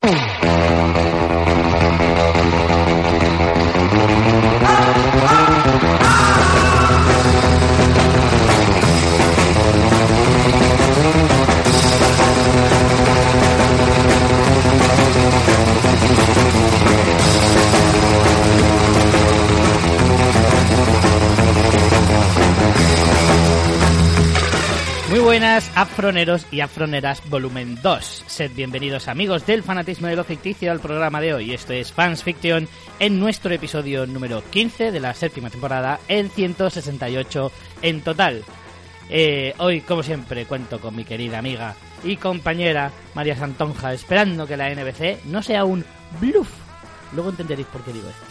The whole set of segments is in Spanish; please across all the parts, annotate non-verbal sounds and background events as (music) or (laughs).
Muy afroneros y afroneras volumen 2. Sed bienvenidos amigos del fanatismo de lo ficticio al programa de hoy. Esto es Fans Fiction en nuestro episodio número 15 de la séptima temporada, el 168 en total. Eh, hoy, como siempre, cuento con mi querida amiga y compañera María Santonja, esperando que la NBC no sea un bluff. Luego entenderéis por qué digo esto.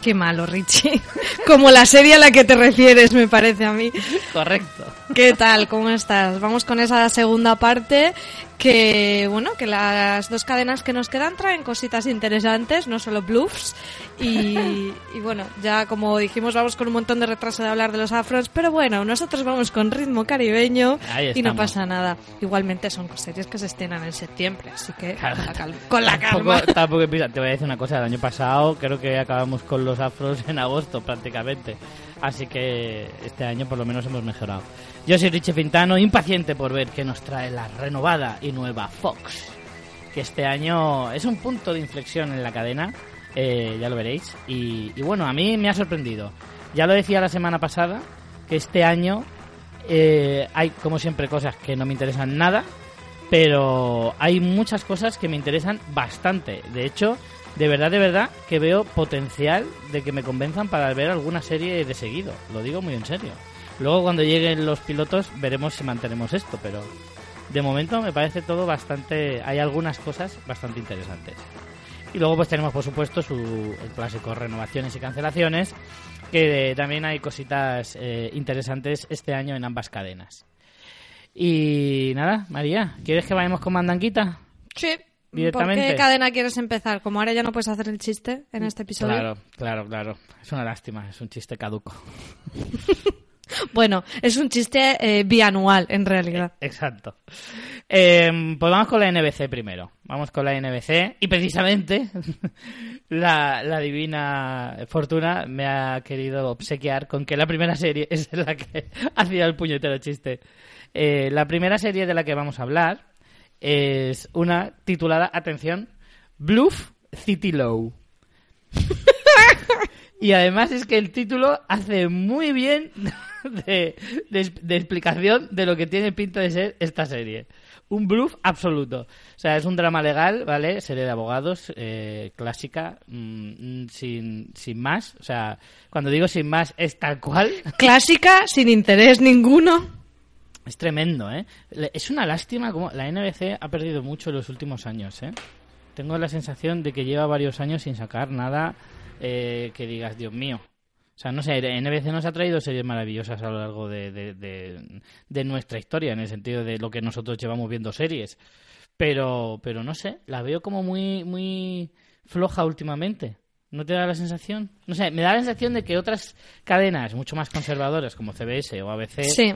Qué malo, Richie. (laughs) Como la serie a la que te refieres, me parece a mí. Correcto. ¿Qué tal? ¿Cómo estás? Vamos con esa segunda parte que, bueno, que las dos cadenas que nos quedan traen cositas interesantes, no solo bluffs. Y, (laughs) y bueno, ya como dijimos, vamos con un montón de retraso de hablar de los afros, pero bueno, nosotros vamos con ritmo caribeño y no pasa nada. Igualmente son series que se estrenan en septiembre, así que Claro. con la calma. Con la Tampoco- calma. (laughs) tampoco empieza- te voy a decir una cosa, el año pasado creo que acabamos con los afros en agosto prácticamente. Así que este año por lo menos hemos mejorado. Yo soy Richie Fintano, impaciente por ver qué nos trae la renovada y nueva Fox. Que este año es un punto de inflexión en la cadena, eh, ya lo veréis. Y, bueno, a mí me ha sorprendido. Ya lo decía la semana pasada, que este año eh, hay como siempre cosas que no me interesan nada, pero hay muchas cosas que me interesan bastante. De hecho, de verdad, de verdad, que veo potencial de que me convenzan para ver alguna serie de seguido. Lo digo muy en serio. Luego, cuando lleguen los pilotos, veremos si mantenemos esto, pero de momento me parece todo bastante. Hay algunas cosas bastante interesantes. Y luego, pues tenemos, por supuesto, su el clásico renovaciones y cancelaciones, que también hay cositas eh, interesantes este año en ambas cadenas. Y nada, María, ¿quieres que vayamos con Mandanquita? Sí. Directamente. ¿Por qué cadena quieres empezar? Como ahora ya no puedes hacer el chiste en este episodio. Claro, claro, claro. Es una lástima, es un chiste caduco. (laughs) Bueno, es un chiste eh, bianual, en realidad. Exacto. Eh, pues vamos con la NBC primero. Vamos con la NBC. Y precisamente (laughs) la, la divina fortuna me ha querido obsequiar con que la primera serie (laughs) es la que hacía el puñetero chiste. Eh, la primera serie de la que vamos a hablar es una titulada, atención, Bluff City Low. (laughs) Y además es que el título hace muy bien (laughs) de, de- de explicación de lo que tiene pinta de ser esta serie. Un bluff absoluto. O sea, es un drama legal, ¿vale? Serie de abogados, eh, clásica, mm, mm, sin, sin más. O sea, cuando digo sin más es tal cual. (laughs) Clásica, sin interés ninguno. Es tremendo, ¿eh? Es una lástima como la NBC ha perdido mucho en los últimos años, ¿eh? Tengo la sensación de que lleva varios años sin sacar nada eh, que digas, Dios mío. O sea, no sé, NBC nos ha traído series maravillosas a lo largo de, de- de- de nuestra historia, en el sentido de lo que nosotros llevamos viendo series. Pero, pero no sé, la veo como muy, muy floja últimamente. ¿No te da la sensación? No sé, me da la sensación de que otras cadenas mucho más conservadoras como CBS o ABC Sí.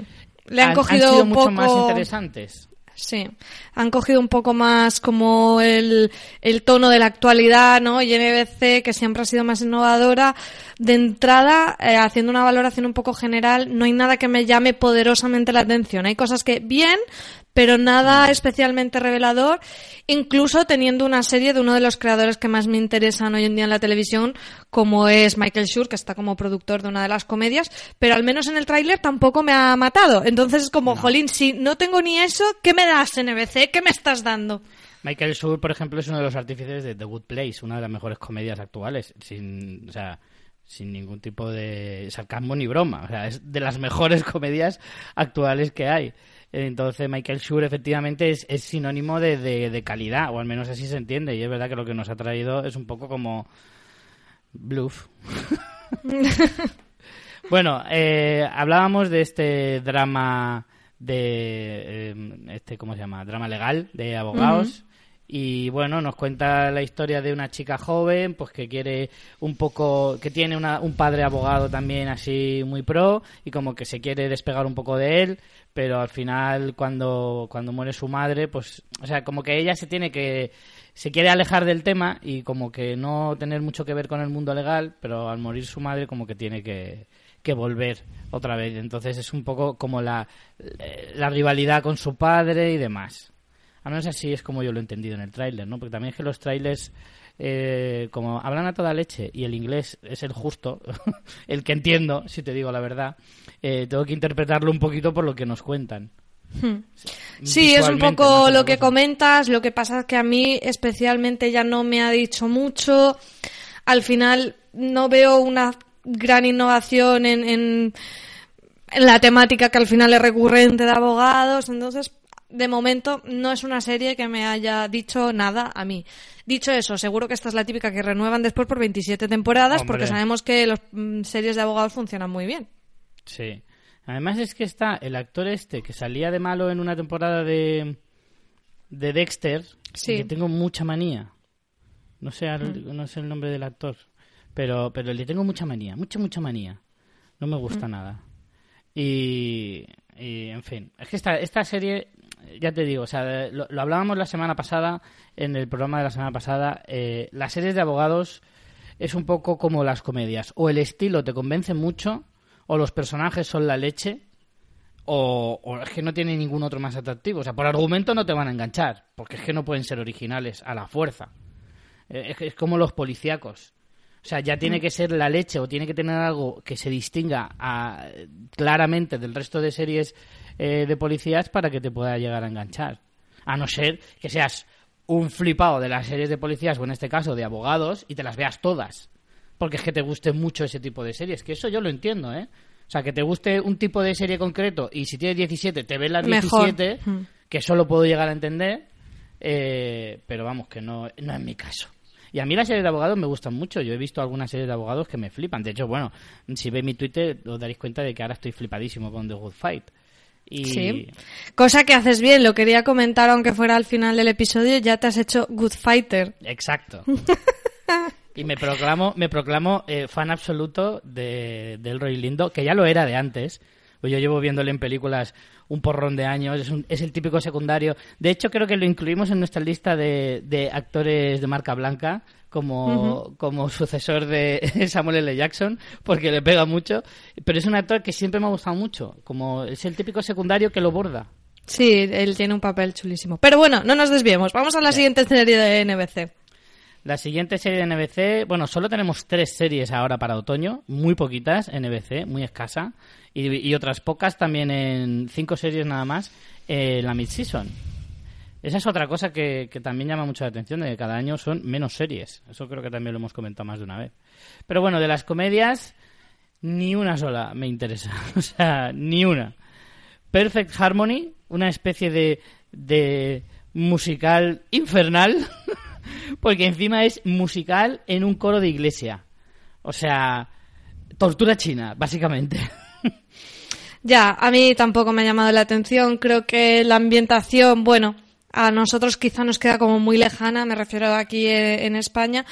Le han, han, cogido han sido un mucho poco... más interesantes. Sí, han cogido un poco más como el, el tono de la actualidad, ¿no? Y NBC, que siempre ha sido más innovadora, de entrada, eh, haciendo una valoración un poco general, no hay nada que me llame poderosamente la atención. Hay cosas que bien, pero nada especialmente revelador, incluso teniendo una serie de uno de los creadores que más me interesan hoy en día en la televisión, como es Michael Schur, que está como productor de una de las comedias, pero al menos en el tráiler tampoco me ha matado. Entonces es como, jolín, si no tengo ni eso, ¿qué me das, NBC? ¿Qué me estás dando? Michael Schur, por ejemplo, es uno de los artífices de The Good Place, una de las mejores comedias actuales, sin, o sea, sin ningún tipo de sarcasmo ni broma. O sea, es de las mejores (laughs) comedias actuales que hay. Entonces Michael Schur efectivamente es, es sinónimo de, de, de calidad, o al menos así se entiende. Y es verdad que lo que nos ha traído es un poco como bluff. (laughs) bueno, eh, hablábamos de este drama de eh, este cómo se llama drama legal de abogados y bueno nos cuenta la historia de una chica joven pues que quiere un poco que tiene una, un padre abogado también así muy pro y como que se quiere despegar un poco de él pero al final cuando cuando muere su madre pues o sea como que ella se tiene que se quiere alejar del tema y como que no tener mucho que ver con el mundo legal pero al morir su madre como que tiene que que volver otra vez. Entonces es un poco como la, la rivalidad con su padre y demás. Al menos así es como yo lo he entendido en el tráiler, ¿no? Porque también es que los trailers, eh, como hablan a toda leche y el inglés es el justo, (laughs) el que entiendo, si te digo la verdad, eh, tengo que interpretarlo un poquito por lo que nos cuentan. Hmm. Sí, es un poco lo que comentas. Lo que pasa es que a mí especialmente ya no me ha dicho mucho. Al final no veo una gran innovación en, en, la temática que al final es recurrente de abogados. Entonces, de momento, no es una serie que me haya dicho nada a mí. Dicho eso, seguro que esta es la típica que renuevan después por 27 temporadas, porque sabemos que las mm, series de abogados funcionan muy bien. Sí. Además es que está el actor este que salía de malo en una temporada de, de Dexter, sí. que tengo mucha manía. No sé, mm. no sé el nombre del actor. Pero, pero le tengo mucha manía, mucha, mucha manía. No me gusta mm. nada. Y, y, en fin, es que esta, esta serie, ya te digo, o sea, lo, hablábamos la semana pasada, en el programa de la semana pasada, eh, las series de abogados es un poco como las comedias. O el estilo te convence mucho, o los personajes son la leche, o, o, es que no tiene ningún otro más atractivo. O sea, por argumento no te van a enganchar, porque es que no pueden ser originales a la fuerza. Eh, es, es como los policíacos. O sea, ya tiene mm. que ser la leche o tiene que tener algo que se distinga a, claramente del resto de series eh, de policías para que te pueda llegar a enganchar. A no ser que seas un flipado de las series de policías o en este caso de abogados y te las veas todas. Porque es que te guste mucho ese tipo de series. Que eso yo lo entiendo, ¿eh? O sea, que te guste un tipo de serie concreto y si tienes 17 te ves las 17, mm. que eso lo puedo llegar a entender. Eh, pero vamos, que no, no es mi caso. Y a mí las series de abogados me gustan mucho. Yo he visto algunas series de abogados que me flipan. De hecho, bueno, si veis mi Twitter os daréis cuenta de que ahora estoy flipadísimo con The Good Fight. Y... Sí. Cosa que haces bien, lo quería comentar aunque fuera al final del episodio, ya te has hecho Good Fighter. Exacto. (laughs) y me proclamo, me proclamo eh, fan absoluto de, del Roy Lindo, que ya lo era de antes. Pues yo llevo viéndole en películas un porrón de años, es, un, es, el típico secundario. De hecho, creo que lo incluimos en nuestra lista de, de actores de marca blanca como, uh -huh. como sucesor de (laughs) Samuel L. Jackson, porque le pega mucho. Pero es un actor que siempre me ha gustado mucho, como es el típico secundario que lo borda. Sí, él tiene un papel chulísimo. Pero bueno, no nos desviemos. Vamos a la sí. siguiente serie de NBC. La siguiente serie de NBC, bueno, solo tenemos tres series ahora para otoño, muy poquitas, NBC, muy escasa, y, y otras pocas también en cinco series nada más, eh, la mid-season. Esa es otra cosa que, también llama mucho la atención, de que cada año son menos series. Eso creo que también lo hemos comentado más de una vez. Pero bueno, de las comedias, ni una sola me interesa. (laughs) o sea, ni una. Perfect Harmony, una especie de, de musical infernal. (laughs) porque encima es musical en un coro de iglesia. O sea, tortura china, básicamente. (laughs) Ya, a mí tampoco me ha llamado la atención. Creo que la ambientación, bueno, a nosotros quizá nos queda como muy lejana, me refiero aquí en España.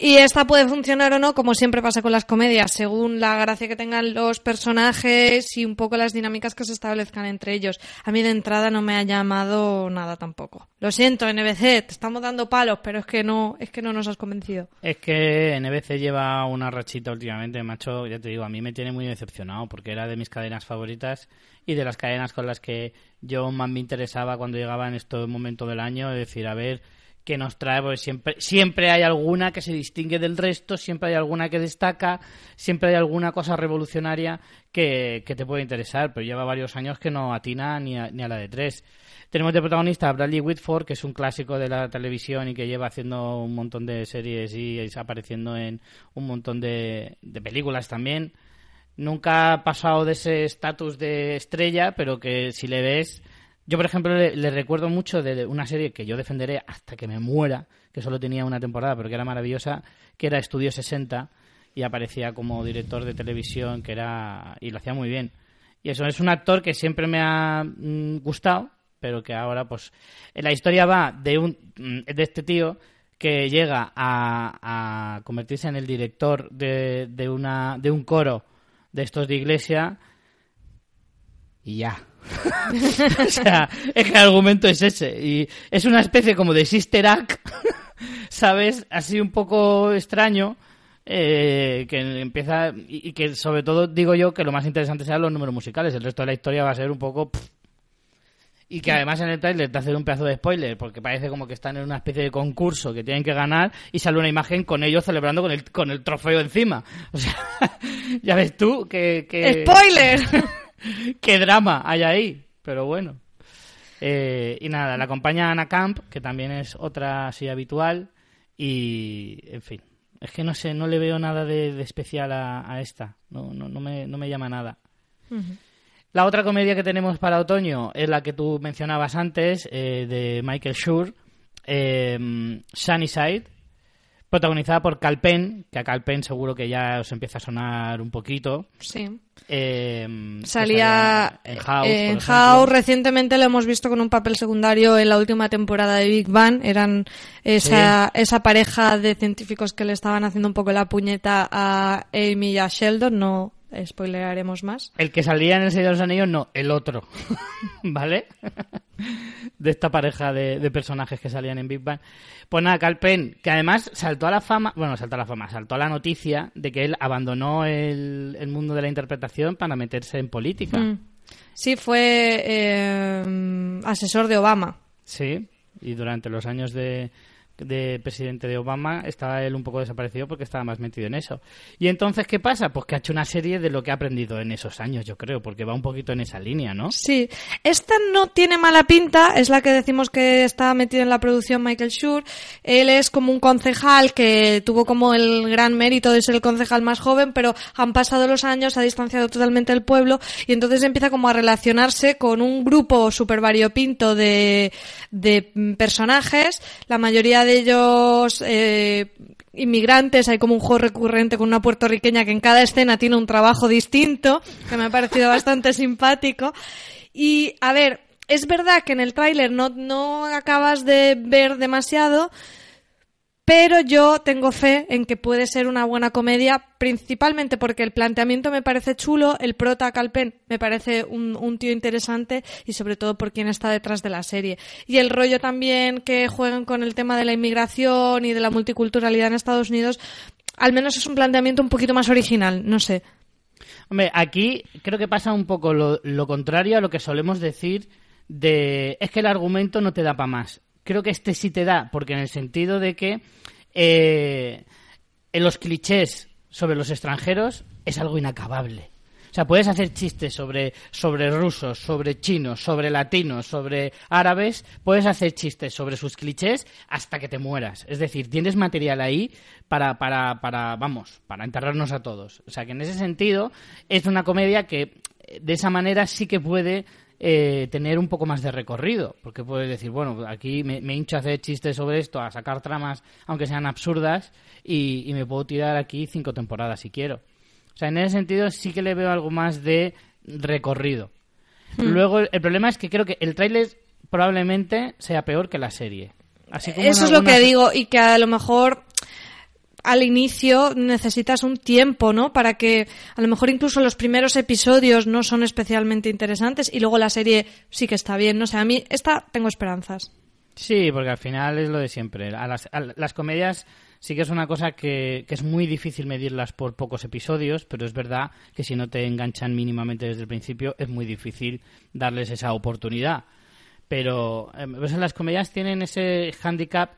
Y esta puede funcionar o no, como siempre pasa con las comedias, según la gracia que tengan los personajes y un poco las dinámicas que se establezcan entre ellos. A mí de entrada no me ha llamado nada tampoco. Lo siento, NBC, te estamos dando palos, pero es que no, es que no nos has convencido. Es que NBC lleva una rachita últimamente, macho, ya te digo, a mí me tiene muy decepcionado porque era de mis cadenas favoritas y de las cadenas con las que yo más me interesaba cuando llegaba en este momento del año, es decir, a ver que nos trae, porque siempre, siempre hay alguna que se distingue del resto, siempre hay alguna que destaca, siempre hay alguna cosa revolucionaria que, que te puede interesar, pero lleva varios años que no atina ni a, ni a la de tres. Tenemos de protagonista a Bradley Whitford, que es un clásico de la televisión y que lleva haciendo un montón de series y apareciendo en un montón de, de películas también. nunca ha pasado de ese estatus de estrella, pero que si le ves... Yo, por ejemplo, le, recuerdo mucho de una serie que yo defenderé hasta que me muera, que solo tenía una temporada, pero que era maravillosa, que era Estudio 60, y aparecía como director de televisión, que era... y lo hacía muy bien. Y eso es un actor que siempre me ha mm, gustado, pero que ahora, pues, la historia va de un mm, de este tío que llega a, convertirse en el director de, de, una, de un coro de estos de iglesia y ya. (laughs) o sea, es que el argumento es ese. Y es una especie como de Sister Act, (laughs) ¿sabes? Así un poco extraño. Eh, que empieza y, que sobre todo digo yo que lo más interesante sean los números musicales el resto de la historia va a ser un poco y que además en el trailer te hace un pedazo de spoiler porque parece como que están en una especie de concurso que tienen que ganar y sale una imagen con ellos celebrando con el, con el trofeo encima. O sea, (laughs) ya ves tú que... ¡Spoiler! (laughs) ¡Qué drama hay ahí! Pero bueno. Eh, y nada, la acompaña Ana Camp, que también es otra así habitual. Y, en fin, es que no sé, no le veo nada de, especial a, esta. No, no, no, me, no me llama nada. La otra comedia que tenemos para otoño es la que tú mencionabas antes, eh, de Michael Schur, eh, Sunnyside, protagonizada por Calpen, que a Calpen seguro que ya os empieza a sonar un poquito. Sí. Eh, salía en House. En House recientemente lo hemos visto con un papel secundario en la última temporada de Big Bang. Eran esa, esa pareja de científicos que le estaban haciendo un poco la puñeta a Amy y a Sheldon. No, spoileraremos más. El que salía en El Señor de los Anillos, no, el otro. (laughs) ¿Vale? (laughs) de esta pareja de, personajes que salían en Big Bang. Pues nada, Calpen, que además saltó a la fama, bueno, saltó a la fama, saltó a la noticia de que él abandonó el, mundo de la interpretación para meterse en política. Mm. Sí, fue eh, asesor de Obama. Sí, y durante los años de, de presidente de Obama estaba él un poco desaparecido porque estaba más metido en eso. Y entonces, ¿qué pasa? Pues que ha hecho una serie de lo que ha aprendido en esos años, yo creo, porque va un poquito en esa línea, ¿no? Sí, esta no tiene mala pinta, es la que decimos que está metido en la producción Michael Schur. Él es como un concejal que tuvo como el gran mérito de ser el concejal más joven, pero han pasado los años, ha distanciado totalmente del pueblo y entonces empieza como a relacionarse con un grupo súper variopinto de, de personajes, la mayoría de ellos eh, inmigrantes, hay como un juego recurrente con una puertorriqueña que en cada escena tiene un trabajo distinto, que me ha parecido (laughs) bastante simpático. Y, a ver, es verdad que en el tráiler no, no acabas de ver demasiado, pero yo tengo fe en que puede ser una buena comedia, principalmente porque el planteamiento me parece chulo, el prota Calpen me parece un, tío interesante y sobre todo por quien está detrás de la serie. Y el rollo también que juegan con el tema de la inmigración y de la multiculturalidad en Estados Unidos, al menos es un planteamiento un poquito más original, no sé. Hombre, aquí creo que pasa un poco lo, lo contrario a lo que solemos decir de es que el argumento no te da para más creo que este sí te da, porque en el sentido de que eh, en los clichés sobre los extranjeros es algo inacabable. O sea, puedes hacer chistes sobre, sobre rusos, sobre chinos, sobre latinos, sobre árabes, puedes hacer chistes sobre sus clichés hasta que te mueras. Es decir, tienes material ahí para, para, para, vamos, para enterrarnos a todos. O sea, que en ese sentido es una comedia que de esa manera sí que puede eh, tener un poco más de recorrido, porque puedes decir, bueno, aquí me, hincho a hacer chistes sobre esto, a sacar tramas, aunque sean absurdas, y, me puedo tirar aquí cinco temporadas si quiero. O sea, en ese sentido sí que le veo algo más de recorrido. Hmm. Luego, el problema es que creo que el tráiler probablemente sea peor que la serie. Así Eso es lo que digo, y que a lo mejor al inicio necesitas un tiempo, ¿no? Para que a lo mejor incluso los primeros episodios no son especialmente interesantes y luego la serie sí que está bien, no sé, a mí esta tengo esperanzas. Sí, porque al final es lo de siempre. Las, comedias sí que es una cosa que, es muy difícil medirlas por pocos episodios, pero es verdad que si no te enganchan mínimamente desde el principio es muy difícil darles esa oportunidad. Pero eh, pues las comedias tienen ese handicap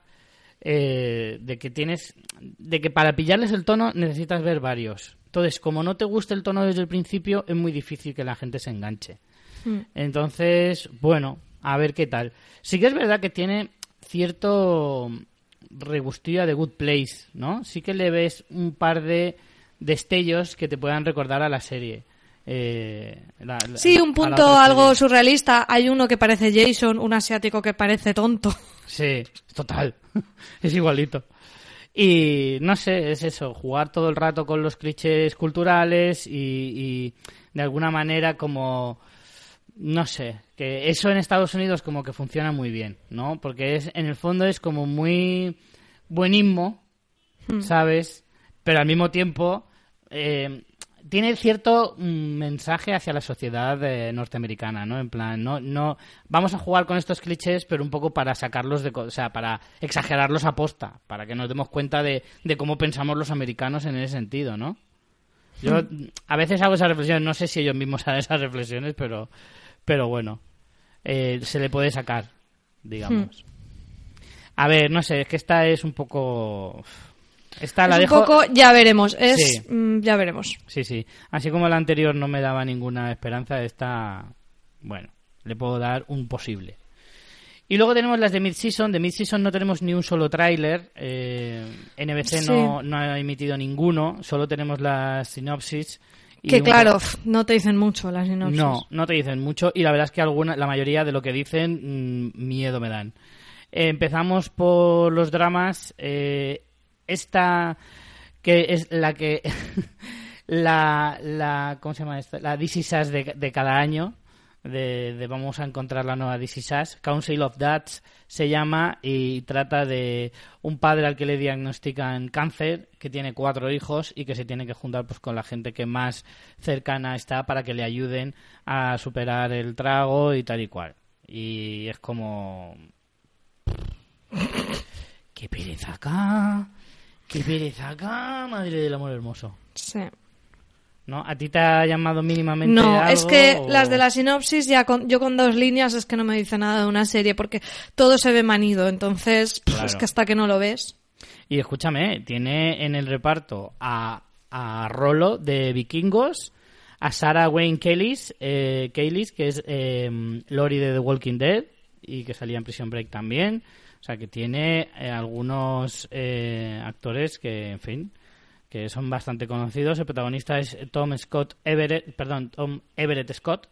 eh, de que tienes, de que para pillarles el tono necesitas ver varios. Entonces, como no te gusta el tono desde el principio, es muy difícil que la gente se enganche. Hmm. Entonces, bueno, a ver qué tal. Sí que es verdad que tiene cierto regustillo de Good Place, ¿no? Sí que le ves un par de destellos que te puedan recordar a la serie. Eh, la- la- Sí, un punto algo surrealista. Hay uno que parece Jason, un asiático que parece tonto. (laughs) Sí, total. (laughs) es igualito. Y no sé, es eso, jugar todo el rato con los clichés culturales y, y de alguna manera como, no sé, que eso en Estados Unidos como que funciona muy bien, ¿no? Porque es, en el fondo es como muy buenismo, ¿sabes? Pero al mismo tiempo eh, tiene cierto mm, mensaje hacia la sociedad eh, norteamericana, ¿no? En plan, no, no, vamos a jugar con estos clichés, pero un poco para sacarlos de, o sea, para exagerarlos a posta, para que nos demos cuenta de, de cómo pensamos los americanos en ese sentido, ¿no? Yo mm, a veces hago esas reflexiones, no sé si ellos mismos (laughs) hacen esas reflexiones, pero, pero bueno, eh, se le puede sacar, digamos. A ver, no sé, es que esta es un poco... Esta la es un dejo... poco, ya veremos. Es, Sí. mm, ya veremos. Sí, sí. Así como la anterior no me daba ninguna esperanza, esta, bueno, le puedo dar un posible. Y luego tenemos las de Mid-Season. De Mid-Season no tenemos ni un solo tráiler. eh, NBC no, no ha emitido ninguno. Solo tenemos las sinopsis. y Que un claro, no te dicen mucho las sinopsis. no, no te dicen mucho y la verdad es que alguna, la mayoría de lo que dicen mm, miedo me dan. Eh, empezamos por los dramas. eh, esta que es la que (laughs) la, la ¿cómo se llama esta? La Us de, de cada año. De, de vamos a encontrar la nueva Us. Council of Dads se llama y trata de un padre al que le diagnostican cáncer, que tiene cuatro hijos y que se tiene que juntar pues con la gente que más cercana está para que le ayuden a superar el trago y tal y cual. Y es como... (laughs) ¡Qué pereza acá! ¡Qué pereza acá! Madre del amor hermoso. Sí. ¿No? ¿A ti te ha llamado mínimamente No, es que o- las de la sinopsis, ya con, yo con dos líneas es que no me dice nada de una serie, porque todo se ve manido, entonces Claro. es que hasta que no lo ves. Y escúchame, tiene en el reparto a, a Rolo de Vikingos, a Sarah Wayne Kellys, eh, Kellys, que es eh, Lori de The Walking Dead y que salía en Prison Break también. O sea, que tiene eh, algunos eh, actores que, en fin, que son bastante conocidos. El protagonista es Tom Scott Everett, perdón, Tom Everett Scott,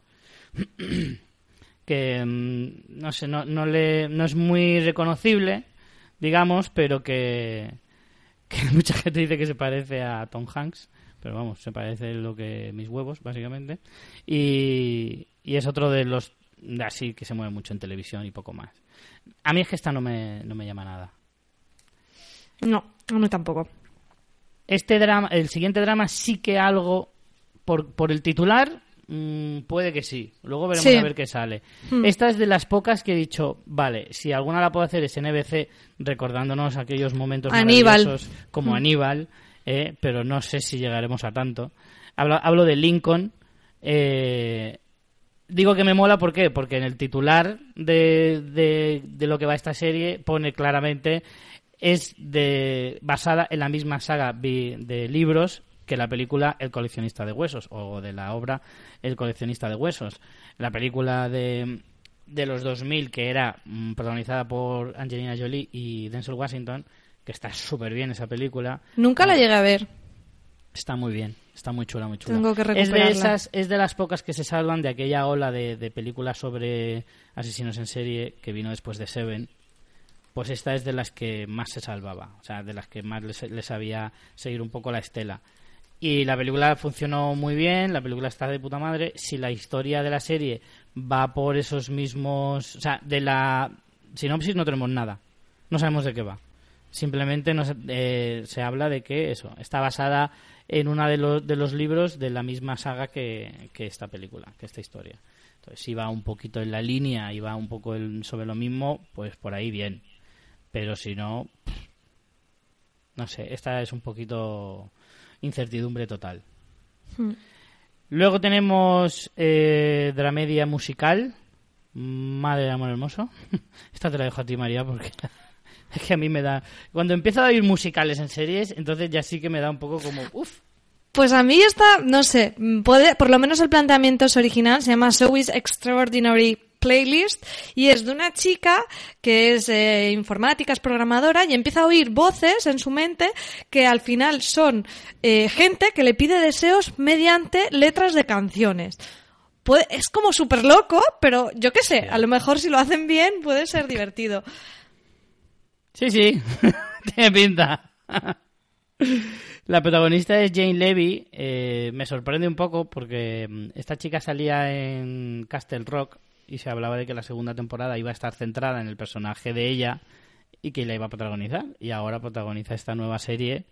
(clears throat) que mm, no sé, no, no le, no es muy reconocible, digamos, pero que, (laughs) que mucha gente dice que se parece a Tom Hanks, pero vamos, se parece lo que mis huevos, básicamente, y, y es otro de los de así que se mueve mucho en televisión y poco más. A mí es que esta no me, no me llama nada. No, a mí tampoco. Este drama, el siguiente drama sí que algo por, por el titular mm, puede que sí. Luego veremos Sí. a ver qué sale. Esta es de las pocas que he dicho, vale, si alguna la puedo hacer es NBC recordándonos aquellos momentos Aníbal. maravillosos como Aníbal, eh, pero no sé si llegaremos a tanto. Hablo, hablo de Lincoln. eh, digo que me mola, ¿por qué? Porque en el titular de, de, de lo que va esta serie pone claramente es de basada en la misma saga de libros que la película El coleccionista de huesos o de la obra El coleccionista de huesos. La película de, de los 2000 que era mm, protagonizada por Angelina Jolie y Denzel Washington, que está súper bien esa película. Nunca la llegué a ver. Está muy bien, está muy chula, muy chula. Tengo que es de recuperarla. esas, es de las pocas que se salvan de aquella ola de, de películas sobre asesinos en serie que vino después de Seven. Pues esta es de las que más se salvaba, o sea, de las que más les, les sabía seguir un poco la estela. Y la película funcionó muy bien, la película está de puta madre. Si la historia de la serie va por esos mismos. O sea, de la sinopsis no tenemos nada. No sabemos de qué va. Simplemente nos, eh, se habla de que eso está basada en uno de los, de los libros de la misma saga que, que esta película, que esta historia. Entonces, si va un poquito en la línea y va un poco sobre lo mismo, pues por ahí bien. Pero si no, no sé, esta es un poquito incertidumbre total. Luego tenemos eh, Dramedia musical, Madre de Amor Hermoso. (laughs) Esta te la dejo a ti, María, porque (laughs) es que a mí me da... Cuando empiezo a oír musicales en series, entonces ya sí que me da un poco como... Uf, Pues a mí esta, no sé, puede, por lo menos el planteamiento es original, se llama is Extraordinary Playlist y es de una chica que es eh, informática, es programadora y empieza a oír voces en su mente que al final son eh, gente que le pide deseos mediante letras de canciones. es como súper loco, pero yo qué sé, a lo mejor si lo hacen bien puede ser divertido. Sí, sí, (laughs) tiene pinta. La protagonista es Jane Levy. Eh, me sorprende un poco porque mm, esta chica salía en Castle Rock y se hablaba de que la segunda temporada iba a estar centrada en el personaje de ella y que la iba a protagonizar. Y ahora protagoniza esta nueva serie.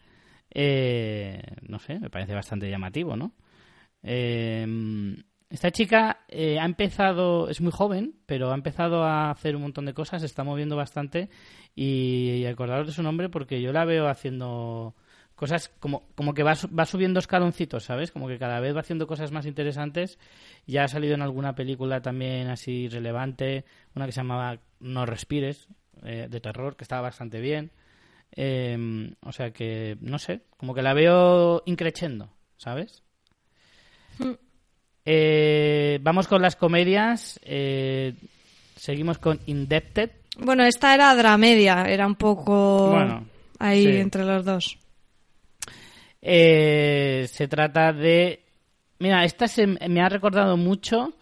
Eh, no sé, me parece bastante llamativo, ¿no? Eh, esta chica ha empezado, es muy joven, pero ha empezado a hacer un montón de cosas, se está moviendo bastante y, acordaros de su nombre porque yo la veo haciendo cosas como, como que va, va subiendo escaloncitos, ¿sabes? Como que cada vez va haciendo cosas más interesantes. Ya ha salido en alguna película también así relevante, una que se llamaba No Respires, eh, de terror, que estaba bastante bien. Em, o sea que, no sé, como que la veo increchendo, ¿sabes? Hmm. Eh, vamos con las comedias. Eh, seguimos con Indebted. Bueno, esta era dramedia, era un poco ahí entre los dos. Eh, se trata de... Mira, esta se me ha recordado mucho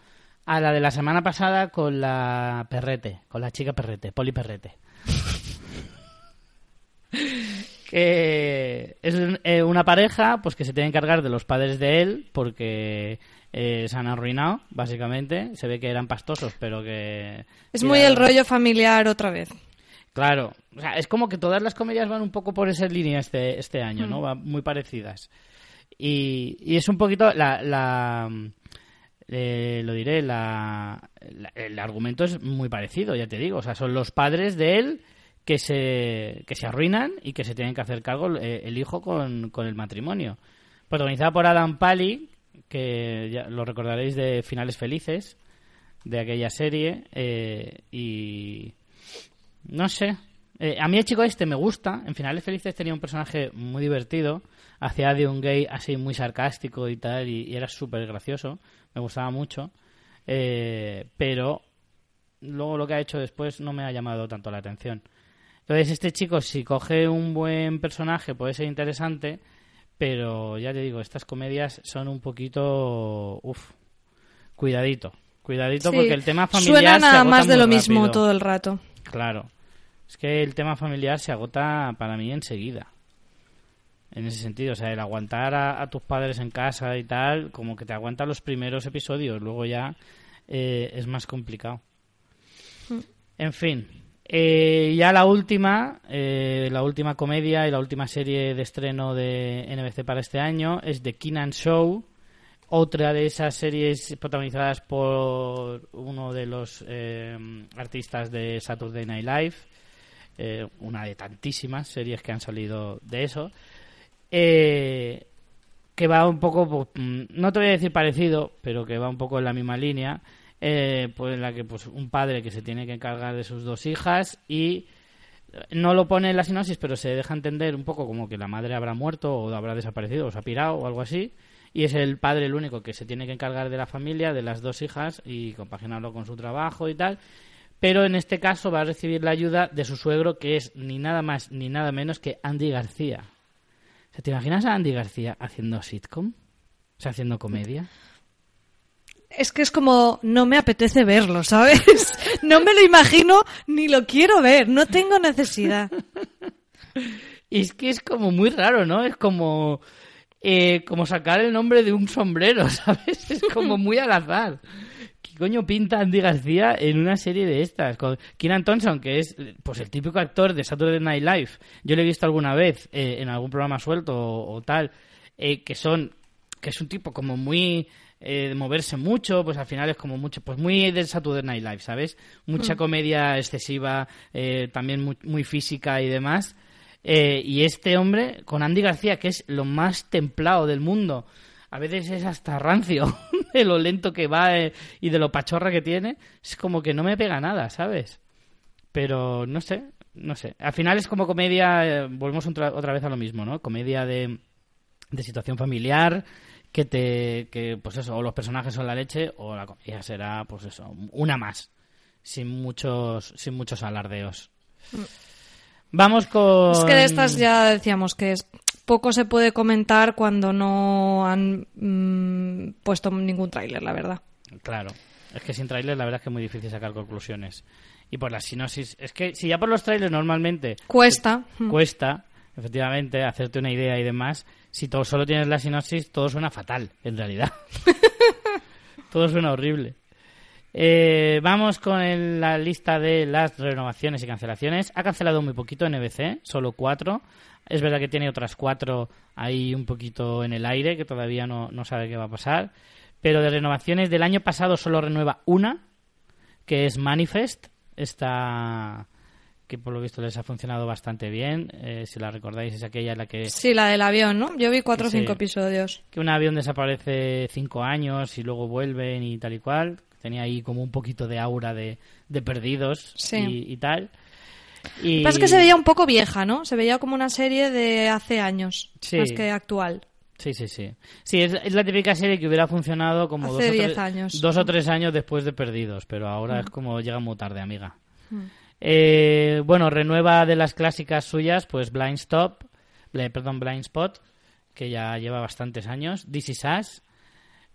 a la de la semana pasada con la Perrete, con la chica Perrete, Poli Perrete. (laughs) que es eh, una pareja pues que se tiene que encargar de los padres de él porque eh, se han arruinado, básicamente. Se ve que eran pastosos, pero que... Es muy el rollo familiar otra vez. Claro, o sea, es como que todas las comedias van un poco por esa línea este, este año, ¿no? Van muy parecidas. Y, y es un poquito la... la eh, lo diré, la, el argumento es muy parecido, ya te digo. O sea, son los padres de él que se, que se arruinan y que se tienen que hacer cargo eh, el hijo con, con el matrimonio. Protagonizada por Adam Pally, que ya lo recordaréis de Finales Felices, de aquella serie, eh, y no sé. Eh, a mí el chico este me gusta. En Finales Felices tenía un personaje muy divertido. Hacía de un gay así muy sarcástico y tal. Y, era súper gracioso. Me gustaba mucho. Eh, pero luego lo que ha hecho después no me ha llamado tanto la atención. Entonces este chico si coge un buen personaje puede ser interesante. Pero ya te digo, estas comedias son un poquito... Uf, cuidadito. Cuidadito porque el tema familiar... Suena nada más de lo mismo todo el rato. Claro. Es que el tema familiar se agota para mí enseguida. En ese sentido, o sea, el aguantar a, tus padres en casa y tal, como que te aguanta los primeros episodios, luego ya eh, es más complicado. Mm. En fin, eh, ya la última, eh, la última comedia y la última serie de estreno de NBC para este año es The Keenan Show, otra de esas series protagonizadas por uno de los artistas de Saturday Night Live, eh, una de tantísimas series que han salido de eso, eh, que va un poco, pues, mm, no te voy a decir parecido, pero que va un poco en la misma línea, eh, pues en la que pues un padre que se tiene que encargar de sus dos hijas y no lo pone en la sinopsis, pero se deja entender un poco como que la madre habrá muerto o habrá desaparecido o se ha pirado o algo así. Y es el padre el único que se tiene que encargar de la familia, de las dos hijas y compaginarlo con su trabajo y tal pero en este caso va a recibir la ayuda de su suegro, que es ni nada más ni nada menos que Andy García. ¿te imaginas a Andy García haciendo sitcom? O sea, haciendo comedia. (laughs) Es que es como, no me apetece verlo, ¿sabes? (laughs) No me lo imagino ni lo quiero ver, no tengo necesidad. Es que es como muy raro, ¿no? Es como, eh, como sacar el nombre de un sombrero, (laughs) ¿sabes? Es como muy al azar coño pinta Andy García en una serie de estas? Con Keenan Thompson, que es pues el típico actor de Saturday Night Live. Yo lo he visto alguna vez eh, en algún programa suelto o, tal, eh, que son que es un tipo como muy eh, de moverse mucho, pues al final es como mucho, pues muy de Saturday Night Live, ¿sabes? Mucha mm. comedia excesiva, también muy, muy, física y demás. y este hombre, con Andy García, que es lo más templado del mundo, a veces es hasta rancio (laughs) de lo lento que va eh, y de lo pachorra que tiene. Es como que no me pega nada, ¿sabes? Pero no sé, no sé. Al final es como comedia, eh, volvemos otra, vez a lo mismo, ¿no? Comedia de, de situación familiar que te que pues eso o los personajes son la leche o la comida será pues eso una más sin muchos sin muchos alardeos vamos con Es que de estas ya decíamos que es, poco se puede comentar cuando no han mm, puesto ningún tráiler, la verdad. claro es que sin tráiler la verdad es que es muy difícil sacar conclusiones y por la sinopsis es que si ya por los trailers normalmente Cuesta. Mm. cuesta efectivamente hacerte una idea y demás si todo solo tienes la sinopsis todo suena fatal en realidad. (laughs) Todo suena horrible. Eh, vamos con el- la lista de las renovaciones y cancelaciones. Ha cancelado muy poquito NBC solo cuatro. Es verdad que tiene otras cuatro ahí un poquito en el aire que todavía no, no sabe qué va a pasar. Pero de renovaciones del año pasado solo renueva una que es Manifest esta que por lo visto les ha funcionado bastante bien. Eh, si la recordáis, es aquella en la que, Sí, la del avión, ¿no? Yo vi cuatro o cinco episodios. que un avión desaparece cinco años y luego vuelven y tal y cual. Tenía ahí como un poquito de aura de, de perdidos Sí. y, y tal. Y... Lo que pasa es que se veía un poco vieja, ¿no? Se veía como una serie de hace años, Sí. más que actual. Sí, sí, sí. Sí, es, es la típica serie que hubiera funcionado como Hace dos, o 10 tres, años. dos o tres años después de Perdidos, pero ahora es como llega muy tarde, amiga. Eh, bueno, renueva de las clásicas suyas, pues Blind Stop, perdón, Blind Spot, que ya lleva bastantes años. This Is Us,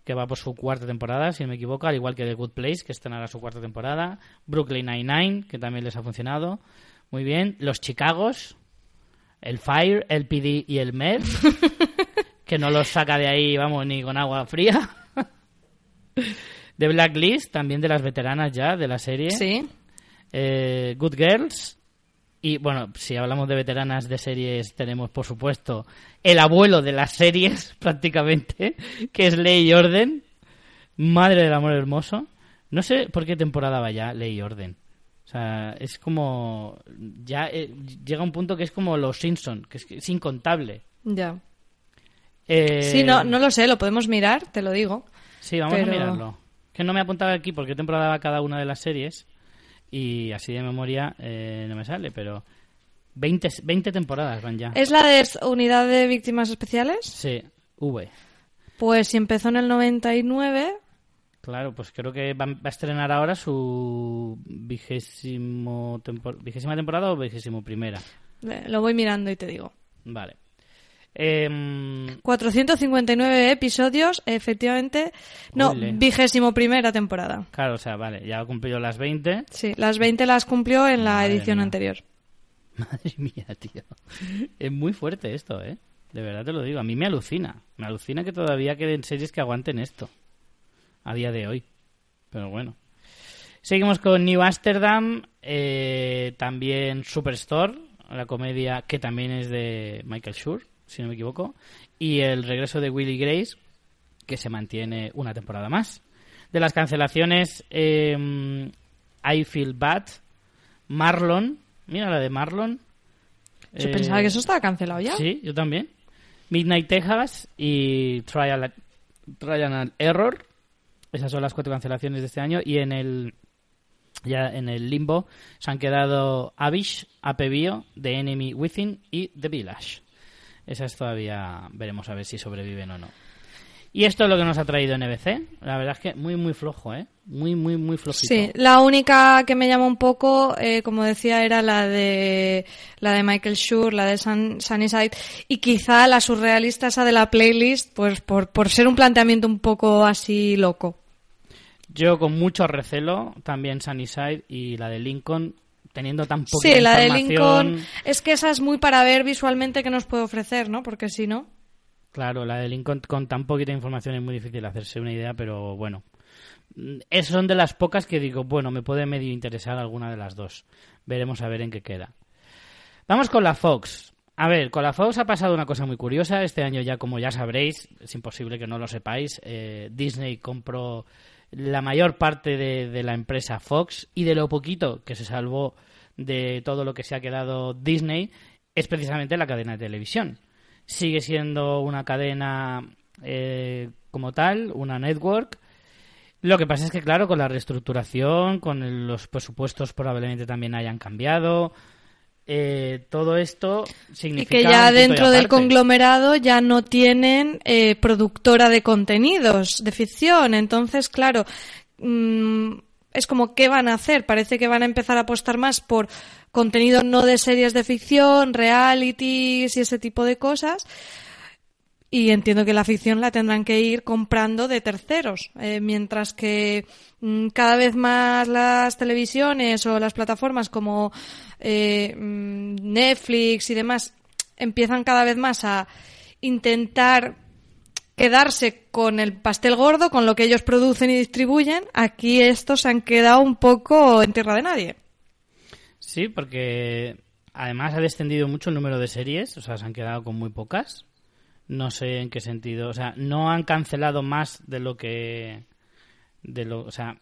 que va por su cuarta temporada, si no me equivoco, al igual que The Good Place, que estrenará su cuarta temporada. Brooklyn Nine-Nine, que también les ha funcionado. Muy bien. Los Chicagos, el Fire, el PD y el Med, (laughs) que no los saca de ahí, vamos, ni con agua fría. (laughs) The Blacklist, también de las veteranas ya de la serie. Sí. Eh, Good Girls. Y bueno, si hablamos de veteranas de series, tenemos por supuesto el abuelo de las series, (laughs) prácticamente, que es Ley y Orden. Madre del amor hermoso. No sé por qué temporada va ya Ley y Orden. O sea, es como. Ya eh, llega un punto que es como los Simpson, que es, que es incontable. Ya. Eh, Sí, no, no lo sé, lo podemos mirar, te lo digo. Sí, vamos Pero- a mirarlo. Que no me he apuntado aquí por qué temporada va cada una de las series. Y así de memoria eh, no me sale, pero 20, 20 temporadas van ya. ¿Es la de Unidad de Víctimas Especiales? Sí, V. Pues si empezó en el 99, Claro, pues creo que va, a estrenar ahora su vigésimo tempor- vigésima temporada o vigésimo primera. eh, lo voy mirando y te digo. Vale. Em, 459 episodios, efectivamente. No, Ole. vigésimo primera temporada. claro, o sea, vale, ya ha cumplido las 20. Sí, las 20 las cumplió en la Madre edición mía. anterior. (laughs) Madre mía, tío. Es muy fuerte esto, ¿eh? De verdad te lo digo. A mí me alucina. Me alucina que todavía queden series que aguanten esto. A día de hoy. Pero bueno. Seguimos con New Amsterdam. eh, también Superstore. La comedia que también es de Michael Schur, si no me equivoco. Y el regreso de Willy Grace, que se mantiene una temporada más. De las cancelaciones, eh, I Feel Bad. Marlon. Mira la de Marlon. Yo Eh, pensaba que eso estaba cancelado ya. Sí, yo también. Midnight Texas y Trial, Trial and Error. Esas son las cuatro cancelaciones de este año. Y en el ya en el limbo se han quedado Abish, Apebio, The Enemy Within y The Village. Esas todavía veremos a ver si sobreviven o no. Y esto es lo que nos ha traído NBC. La verdad es que muy, muy flojo, ¿eh? Muy, muy, muy flojito. Sí, la única que me llama un poco, eh, como decía, era la de la de Michael Schur, la de Sun, Sunnyside, y quizá la surrealista esa de la playlist, pues por, por ser un planteamiento un poco así loco. Yo con mucho recelo, también Sunnyside y la de Lincoln, teniendo tan poquita Sí, la de. Lincoln, es que esa es muy para ver visualmente qué nos puede ofrecer, ¿no? Porque si no, Claro, la de Lincoln con tan poquita información es muy difícil hacerse una idea, pero bueno. Es, son de las pocas que digo, bueno, me puede medio interesar alguna de las dos. Veremos a ver en qué queda. Vamos con la Fox. A ver, con la Fox ha pasado una cosa muy curiosa. Este año ya, como ya sabréis, es imposible que no lo sepáis, eh, Disney compró la mayor parte de, de la empresa Fox y de lo poquito que se salvó de todo lo que se ha quedado Disney es precisamente la cadena de televisión. Sigue siendo una cadena eh, como tal, una network. Lo que pasa es que, claro, con la reestructuración, con el- los presupuestos probablemente también hayan cambiado. Eh, todo esto Y significa. que un ya y dentro del conglomerado ya no tienen eh, productora de contenidos de ficción. Entonces, claro, mm, es como, ¿qué van a hacer? Parece que van a empezar a apostar más por contenido no de series de ficción, realities y ese tipo de cosas. Y entiendo que la ficción la tendrán que ir comprando de terceros, eh, mientras que mm, cada vez más las televisiones o las plataformas como eh, mm, Netflix y demás empiezan cada vez más a intentar quedarse con el pastel gordo, con lo que ellos producen y distribuyen. Aquí estos se han quedado un poco en tierra de nadie. Sí, porque además ha descendido mucho el número de series, o sea, se han quedado con muy pocas. No sé en qué sentido, o sea, no han cancelado más de lo que de lo, o sea,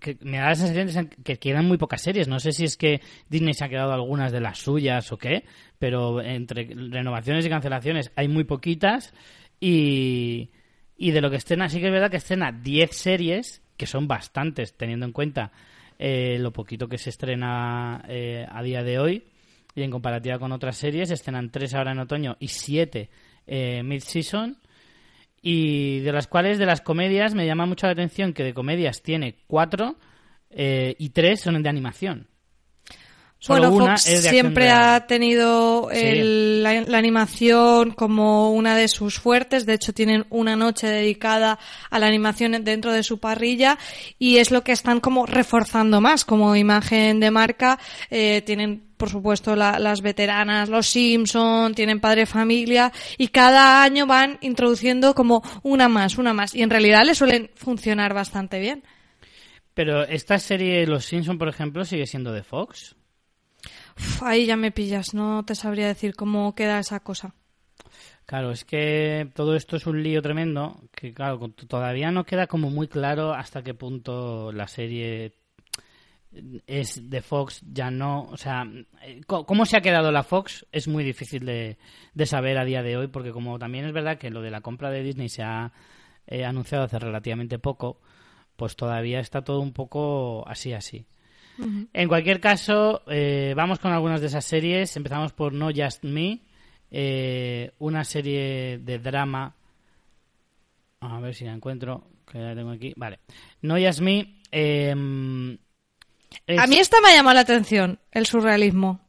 que me da la sensación de que quedan muy pocas series. No sé si es que Disney se ha quedado algunas de las suyas o qué, pero entre renovaciones y cancelaciones hay muy poquitas y, y de lo que estrena, sí que es verdad que estrena 10 series, que son bastantes teniendo en cuenta eh, lo poquito que se estrena eh, a día de hoy y en comparativa con otras series, estrenan 3 ahora en otoño y 7 eh, mid-season y de las cuales de las comedias me llama mucho la atención que de comedias tiene cuatro eh, y tres son de animación. Solo bueno, una Fox siempre ha tenido Sí. el- la, la animación como una de sus fuertes. De hecho, tienen una noche dedicada a la animación dentro de su parrilla y es lo que están como reforzando más como imagen de marca. Eh, tienen, por supuesto, la- las veteranas, los Simpson, tienen Padre Familia y cada año van introduciendo como una más, una más. Y en realidad le suelen funcionar bastante bien. Pero esta serie, Los Simpson, por ejemplo, sigue siendo de Fox. Uf, ahí ya me pillas, no te sabría decir cómo queda esa cosa. Claro, es que todo esto es un lío tremendo, que claro, todavía no queda como muy claro hasta qué punto la serie es de Fox, ya no, o sea, eh, cómo se ha quedado la Fox es muy difícil de, de saber a día de hoy, porque como también es verdad que lo de la compra de Disney se ha eh, anunciado hace relativamente poco, pues todavía está todo un poco así, así. En cualquier caso, eh, vamos con algunas de esas series. Empezamos por No Just Me, eh, una serie de drama. A ver si la encuentro, que la tengo aquí. Vale. No Just Me. eh, es- A mí esta me ha llamado la atención, el surrealismo.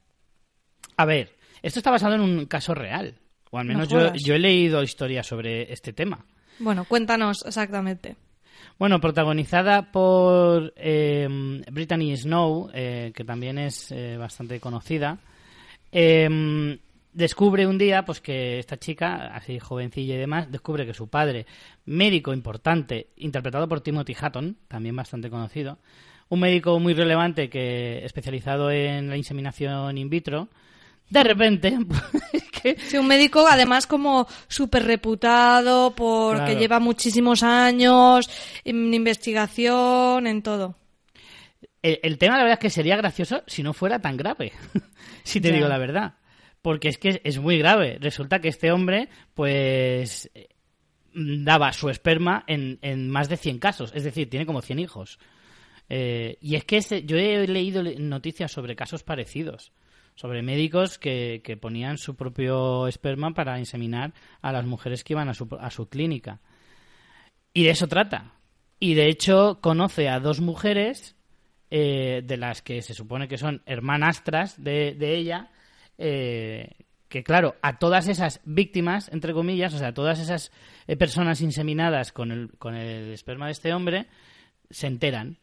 a ver, esto está basado en un caso real. O al No menos yo, he leído historias sobre este tema. Bueno, cuéntanos exactamente. Bueno, protagonizada por eh, Brittany Snow, eh, que también es eh, bastante conocida. eh, descubre un día, pues que esta chica, así jovencilla y demás, descubre que su padre, médico importante, interpretado por Timothy Hatton, también bastante conocido, un médico muy relevante que especializado en la inseminación in vitro, de repente, (laughs) que Sí, un médico además como súper reputado porque Claro. lleva muchísimos años en investigación, en todo. El, el tema, la verdad, es que sería gracioso si no fuera tan grave. (laughs) si te Ya. digo la verdad. Porque es que es, muy grave. Resulta que este hombre, pues, daba su esperma en, en más de 100 casos. Es decir, tiene como 100 hijos. Eh, y es que este- yo he leído le- noticias sobre casos parecidos. Sobre médicos que, que ponían su propio esperma para inseminar a las mujeres que iban a su, a su clínica. Y de eso trata. Y de hecho conoce a dos mujeres eh, de las que se supone que son hermanastras de, de ella, eh, que claro, a todas esas víctimas, entre comillas, o sea, a todas esas eh, personas inseminadas con el, con el esperma de este hombre, se enteran.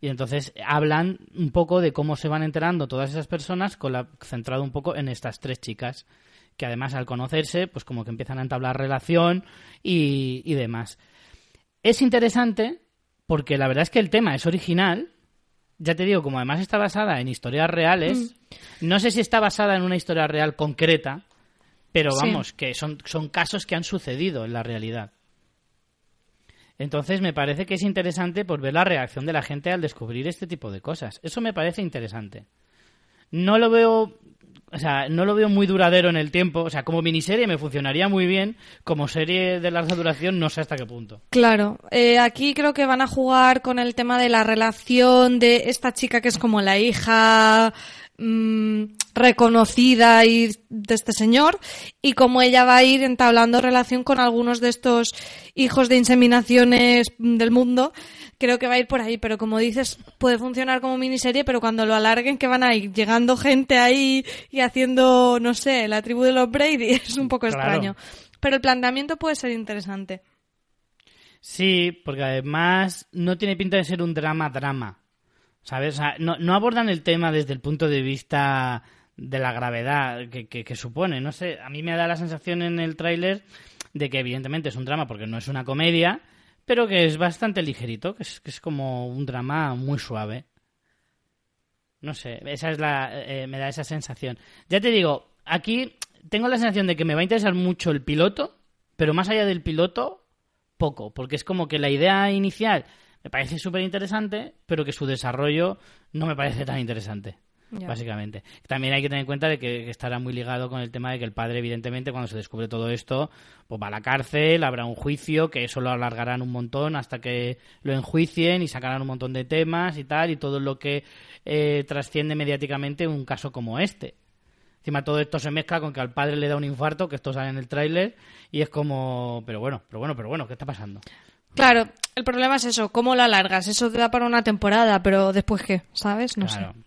Y entonces hablan un poco de cómo se van enterando todas esas personas, con la, centrado un poco en estas tres chicas, que además al conocerse, pues como que empiezan a entablar relación y, y demás. Es interesante porque la verdad es que el tema es original. Ya te digo, como además está basada en historias reales, no sé si está basada en una historia real concreta, pero Sí. vamos, que son, son casos que han sucedido en la realidad. Entonces me parece que es interesante por ver la reacción de la gente al descubrir este tipo de cosas. Eso me parece interesante. No lo veo, o sea, no lo veo muy duradero en el tiempo. O sea, como miniserie me funcionaría muy bien. Como serie de larga duración no sé hasta qué punto. Claro, eh, aquí creo que van a jugar con el tema de la relación de esta chica que es como la hija mm, reconocida y de este señor y cómo ella va a ir entablando relación con algunos de estos hijos de inseminaciones del mundo. Creo que va a ir por ahí, pero como dices, puede funcionar como miniserie, pero cuando lo alarguen, que van a ir llegando gente ahí y haciendo, no sé, la tribu de los Brady, (laughs) es un poco Claro. extraño. Pero el planteamiento puede ser interesante. Sí, porque además no tiene pinta de ser un drama-drama. ¿Sabes? O sea, no, abordan el tema desde el punto de vista de la gravedad que supone. No sé, a mí me da la sensación en el tráiler de que evidentemente es un drama porque no es una comedia, pero que es bastante ligerito, que es, que es como un drama muy suave. No sé, esa es la, eh, me da esa sensación. Ya te digo, aquí tengo la sensación de que me va a interesar mucho el piloto, pero más allá del piloto, poco, porque es como que la idea inicial me parece súper interesante, pero que su desarrollo no me parece tan interesante. Básicamente. También hay que tener en cuenta de que, que estará muy ligado con el tema de que el padre, evidentemente, cuando se descubre todo esto, pues va a la cárcel, habrá un juicio, que eso lo alargarán un montón hasta que lo enjuicien y sacarán un montón de temas y tal, y todo lo que eh, trasciende mediáticamente un caso como este. Encima todo esto se mezcla con que al padre le da un infarto, que esto sale en el tráiler, y es como, pero bueno, pero bueno, pero bueno, ¿qué está pasando? Claro, el problema es eso, ¿cómo la alargas? Eso te da para una temporada, pero después qué, ¿sabes? No Claro. sé.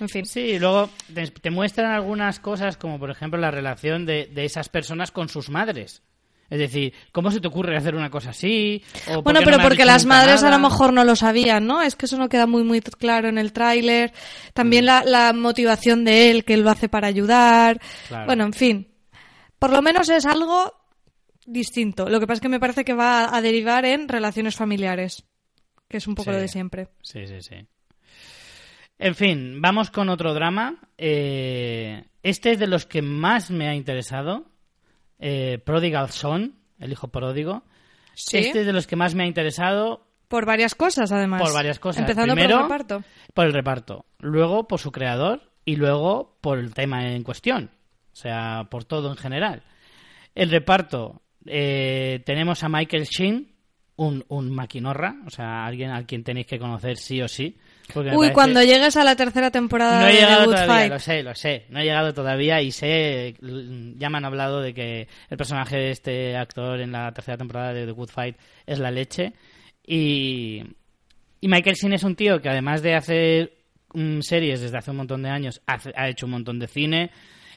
En fin. Sí, y luego te, te muestran algunas cosas, como por ejemplo la relación de, de esas personas con sus madres. Es decir, ¿cómo se te ocurre hacer una cosa así? ¿O Bueno, no pero porque las madres a lo mejor no lo sabían, ¿no? Es que eso no queda muy muy claro en el tráiler. Mm. También la, la motivación de él, que él lo hace para ayudar. Claro. Bueno, en fin. Por lo menos es algo distinto. Lo que pasa es que me parece que va a, derivar en relaciones familiares, que es un poco Sí. lo de siempre. Sí, sí, sí. En fin, vamos con otro drama. Eh, este es de los que más me ha interesado. Eh, Prodigal Son, el hijo pródigo. Sí. Este es de los que más me ha interesado Por varias cosas, además. Por varias cosas. Empezando Primero, por el reparto. por el reparto, luego por su creador y luego por el tema en cuestión. O sea, por todo en general. El reparto, eh, tenemos a Michael Sheen, un, un maquinorra, o sea, alguien al quien tenéis que conocer sí o sí. Uy, parece- cuando llegues a la tercera temporada no he de llegado Good todavía, Fight. lo sé, lo sé. No he llegado todavía y sé, ya me han hablado de que el personaje de este actor en la tercera temporada de The Good Fight es la leche. Y, y Michael Sheen es un tío que además de hacer mm, series desde hace un montón de años, ha hecho un montón de cine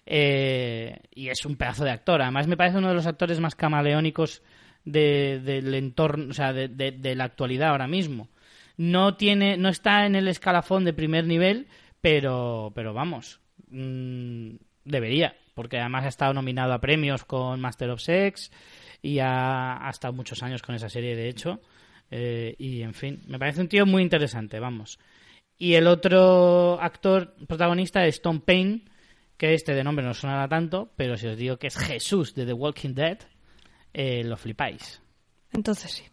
eh, y es un pedazo de actor. Además me parece uno de los actores más camaleónicos de- del entorno, o sea, de, la actualidad ahora mismo. No tiene, no está en el escalafón de primer nivel, pero, pero vamos, mm, debería, porque además ha estado nominado a premios con Master of Sex y ha, ha estado muchos años con esa serie, de hecho. Eh, y en fin, me parece un tío muy interesante, vamos. Y el otro actor protagonista es Tom Payne, que este de nombre no sonará tanto, pero si os digo que es Jesús de The Walking Dead, eh, lo flipáis. Entonces sí.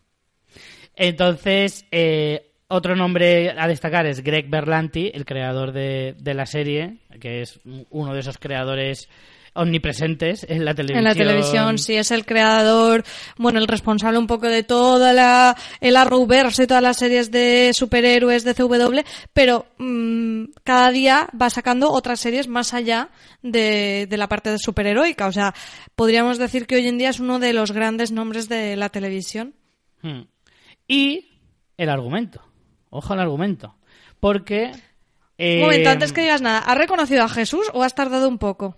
Entonces, eh, otro nombre a destacar es Greg Berlanti, el creador de, de la serie, que es uno de esos creadores omnipresentes en la televisión. En la televisión, sí, es el creador, bueno, el responsable un poco de toda la, el Arrowverse y todas las series de superhéroes de CW, pero mm, cada día va sacando otras series más allá de, de la parte de superheroica. O sea, podríamos decir que hoy en día es uno de los grandes nombres de la televisión. Hmm. Y el argumento. Ojo al argumento. Porque... eh, Un momento, antes que digas nada, ¿has reconocido a Jesús o has tardado un poco?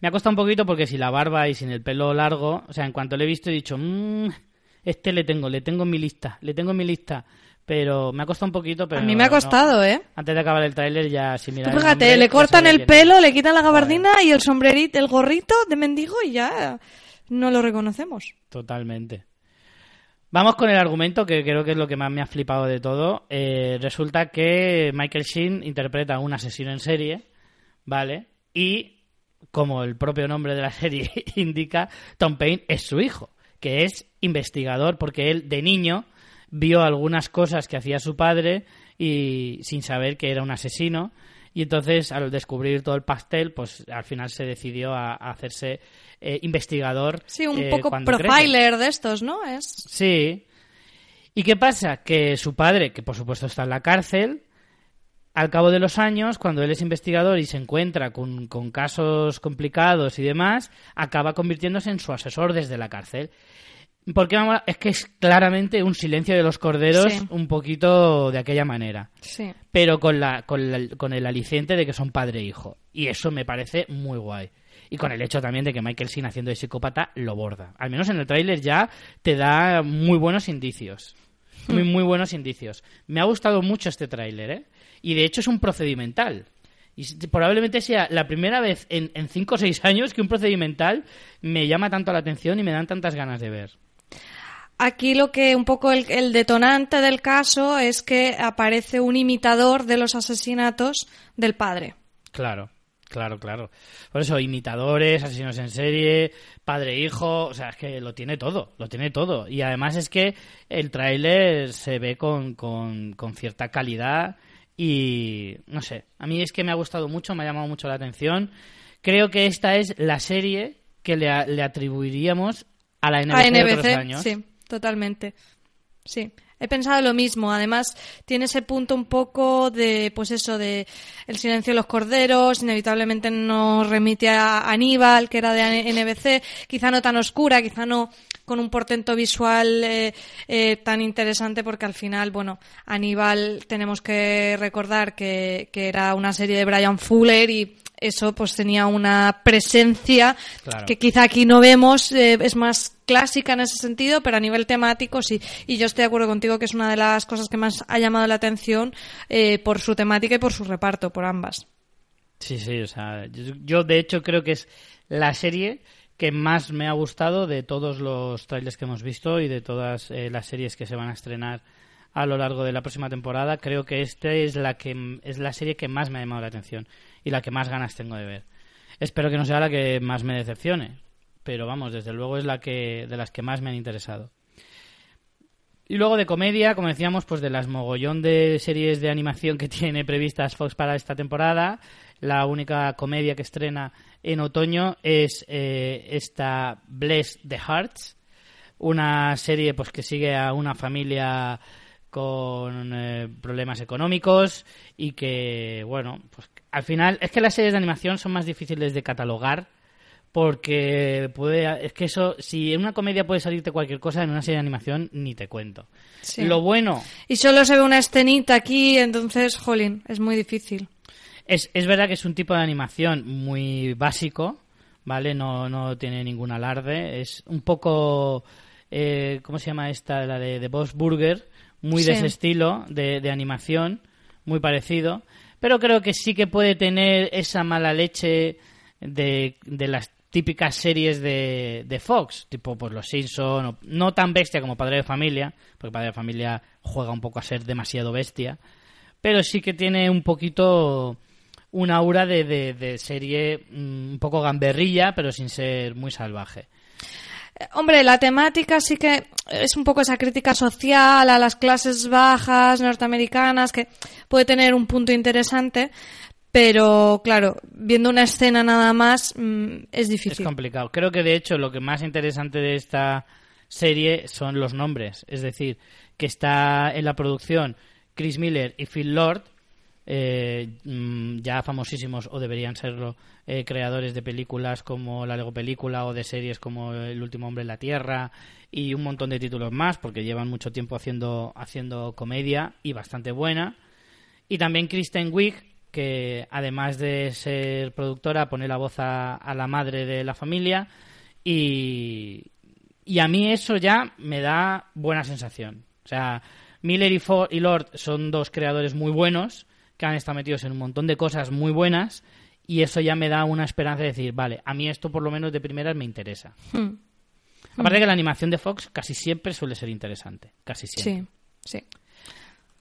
Me ha costado un poquito porque sin la barba y sin el pelo largo, o sea, en cuanto le he visto he dicho, "Mm, este le tengo, le tengo en mi lista, le tengo en mi lista. Pero me ha costado un poquito, pero... a mí me ha no. costado, ¿eh? Antes de acabar el tráiler ya si el fíjate, nombre, le cortan el pelo, le quitan la gabardina y el sombrerito, el gorrito de mendigo y ya no lo reconocemos. Totalmente. Vamos con el argumento, que creo que es lo que más me ha flipado de todo. Eh, resulta que Michael Sheen interpreta a un asesino en serie, ¿vale? Y, como el propio nombre de la (laughs) serie indica, Tom Payne es su hijo, que es investigador, porque él de niño vio algunas cosas que hacía su padre y sin saber que era un asesino. Y entonces, al descubrir todo el pastel, pues al final se decidió a, a hacerse eh, investigador. Sí, un eh, poco crece. profiler de estos, ¿no? Es Sí. ¿Y qué pasa? Que su padre, que por supuesto está en la cárcel, al cabo de los años, cuando él es investigador y se encuentra con, con casos complicados y demás, acaba convirtiéndose en su asesor desde la cárcel. Porque es que es claramente un silencio de los corderos Sí. un poquito de aquella manera. Sí. Pero con, la, con, la- con el aliciente de que son padre e hijo. Y eso me parece muy guay. Y con el hecho también de que Michael Sin haciendo de psicópata lo borda. Al menos en el tráiler ya te da muy buenos indicios. Muy, muy buenos indicios. Me ha gustado mucho este tráiler, ¿eh? Y de hecho es un procedimental. Y probablemente sea la primera vez en, en cinco o seis años que un procedimental me llama tanto la atención y me dan tantas ganas de ver. Aquí lo que un poco el, el detonante del caso es que aparece un imitador de los asesinatos del padre. Claro, claro, claro. Por eso, imitadores, asesinos en serie, padre e hijo, o sea, es que lo tiene todo, lo tiene todo. Y además es que el tráiler se ve con, con, con cierta calidad y, no sé, a mí es que me ha gustado mucho, me ha llamado mucho la atención. Creo que esta es la serie que le, le atribuiríamos a la NBC, A de otros NBC, años. sí, totalmente. Sí. He pensado lo mismo. Además, tiene ese punto un poco de, pues eso, de el silencio de los corderos. Inevitablemente nos remite a Aníbal, que era de NBC. Quizá no tan oscura, quizá no con un portento visual eh, eh, tan interesante, porque al final, bueno, Aníbal tenemos que recordar que, que era una serie de Brian Fuller y eso pues tenía una presencia Claro. que quizá aquí no vemos, eh, es más clásica en ese sentido, pero a nivel temático sí. Y yo estoy de acuerdo contigo que es una de las cosas que más ha llamado la atención eh, por su temática y por su reparto, por ambas. Sí, sí, o sea, yo, yo, de hecho creo que es la serie que más me ha gustado de todos los trailers que hemos visto y de todas eh, las series que se van a estrenar a lo largo de la próxima temporada. Creo que esta es la que es la serie que más me ha llamado la atención y la que más ganas tengo de ver. Espero que no sea la que más me decepcione, pero vamos, desde luego es la que de las que más me han interesado. Y luego de comedia, como decíamos, pues de las mogollón de series de animación que (laughs) tiene previstas Fox para esta temporada, la única comedia que estrena en otoño es eh, esta Bless the Hearts, una serie pues que sigue a una familia con eh, problemas económicos y que, bueno, pues al final es que las series de animación son más difíciles de catalogar porque puede es que eso si en una comedia puede salirte cualquier cosa en una serie de animación ni te cuento. Sí. lo bueno Y solo se ve una escenita aquí, entonces, jolín, es muy difícil. es, es verdad que es un tipo de animación muy básico vale no no tiene ningún alarde. Es un poco eh, cómo se llama esta la de, de Boss Burger muy de ese estilo de, de animación muy parecido pero creo que sí que puede tener esa mala leche de, de las típicas series de, de Fox, tipo pues Los Simpson, no tan bestia como Padre de Familia, porque Padre de Familia juega un poco a ser demasiado bestia, pero sí que tiene un poquito un aura de, de, de serie mm, un poco gamberrilla, pero sin ser muy salvaje. Eh, Hombre, la temática sí que es un poco esa crítica social a las clases bajas norteamericanas que puede tener un punto interesante, pero claro, viendo una escena nada más mm, es Es difícil. complicado. Creo que de hecho lo que más interesante de esta serie son los nombres. Es decir, que está en la producción Chris Miller y Phil Lord, eh, mm, ya famosísimos o deberían serlo, eh, creadores de películas como la Lego Película o de series como El último hombre en la Tierra y un montón de títulos más porque llevan mucho tiempo haciendo, haciendo comedia y bastante buena. Y también Kristen Wiig, que además de ser productora, pone la voz a, la madre de la familia. Y, y a mí eso ya me da buena sensación. O sea, Miller y, Ford y Lord son dos creadores muy buenos, que han estado metidos en un montón de cosas muy buenas. Y eso ya me da una esperanza de decir, vale, a mí esto por lo menos de primeras me interesa. Hmm, Aparte que la animación de Fox casi siempre suele ser interesante. Casi siempre. Sí, sí.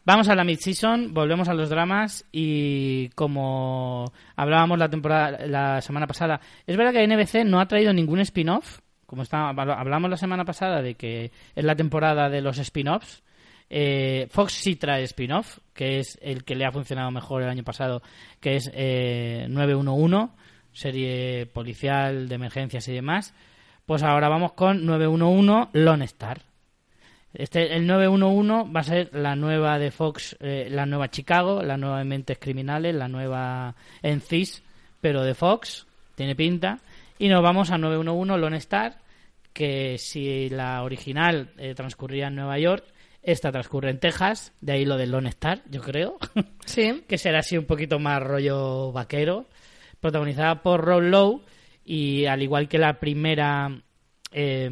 Vamos a la mid-season, volvemos a los dramas y como hablábamos la temporada la semana pasada, es verdad que NBC no ha traído ningún spin-off, como está, hablamos la semana pasada de que es la temporada de los spin-offs. Eh, Fox sí trae spin-off, que es el que le ha funcionado mejor el año pasado, que es eh, 911, serie policial de emergencias y demás. Pues ahora vamos con 911 Lone Star. Este, el 911 va a ser la nueva de Fox, eh, la nueva Chicago, la nueva de Mentes Criminales, la nueva Encis, pero de Fox, tiene pinta. Y nos vamos a 911 Lone Star, que si la original eh, transcurría en Nueva York, esta transcurre en Texas, de ahí lo de Lone Star, yo creo. (laughs) Sí. que será así un poquito más rollo vaquero, protagonizada por Rob Lowe y al igual que la primera, eh,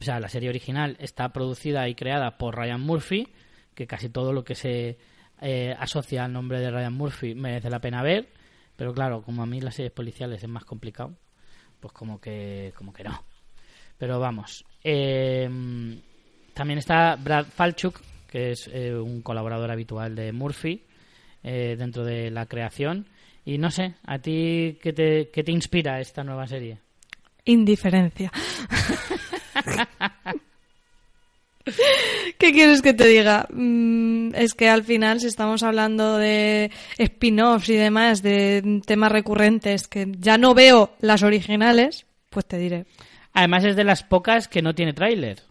o sea, la serie original está producida y creada por Ryan Murphy, que casi todo lo que se eh, asocia al nombre de Ryan Murphy merece la pena ver, pero claro, como a mí las series policiales es más complicado, pues como que, como que no. Pero vamos. eh, también está Brad Falchuk, que es eh, un colaborador habitual de Murphy eh, dentro de la creación. Y no sé, ¿a ti qué te, qué te inspira esta nueva serie? Indiferencia. (laughs) ¿Qué quieres que te diga? Mm, es que al final, si estamos hablando de spin-offs y demás, de temas recurrentes que ya no veo las originales, pues te diré. Además es de las pocas que no tiene tráiler.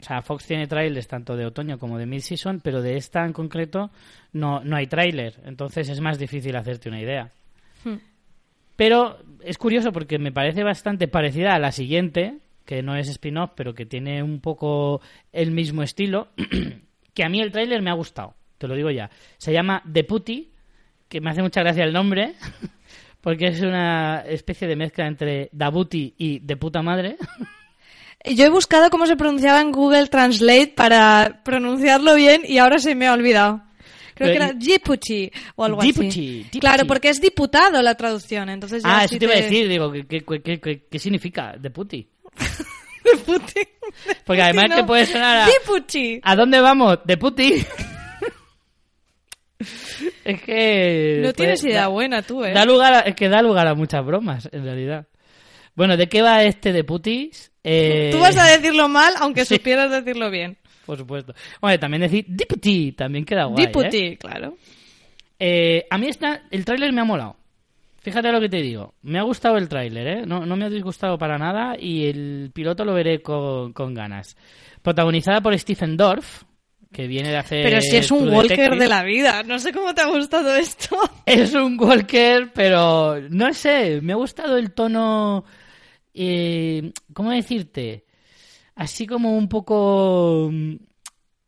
O sea, Fox tiene trailers tanto de otoño como de mid-season, pero de esta en concreto no, no hay tráiler. Entonces es más difícil hacerte una idea. Hmm. Pero es curioso porque me parece bastante parecida a la siguiente, que no es spin-off, pero que tiene un poco el mismo estilo, (clears throat) que a mí el tráiler me ha gustado, te lo digo ya. Se llama The Putty, que me hace mucha gracia el nombre, (laughs) porque es una especie de mezcla entre Dabuti y de puta madre. (laughs) Yo he buscado cómo se pronunciaba en Google Translate para pronunciarlo bien y ahora se me ha olvidado. Creo que era y- Djibouti o algo así. Djibouti. Claro, porque es diputado la traducción, entonces ya Ah, sí eso te iba a te- decir, digo, ¿qué, qué, qué, qué- significa de puti? (laughs) Porque además No. que puede sonar a... Djibouti. ¿A dónde vamos? De puti. (laughs) es que... No pues, tienes idea da- buena tú, ¿eh? Da lugar a, es que da lugar a muchas bromas, en realidad. Bueno, ¿de qué va este de putis? Eh, Tú vas a decirlo mal, aunque (laughs) Sí. supieras decirlo bien. Por supuesto. Bueno, también decir Deputy también queda guay, ¿eh? Djibouti, claro. Eh, a mí esta, el tráiler me ha molado. Fíjate lo que te digo. Me ha gustado el tráiler, ¿eh? No, no me ha disgustado para nada y el piloto lo veré con, con ganas. Protagonizada por Stephen Dorff, que viene de hacer... Pero si es un True Walker Detective. de la vida. No sé cómo te ha gustado esto. (laughs) Es un Walker, pero no sé, me ha gustado el tono... eh, ¿Cómo decirte? Así como un poco... mm,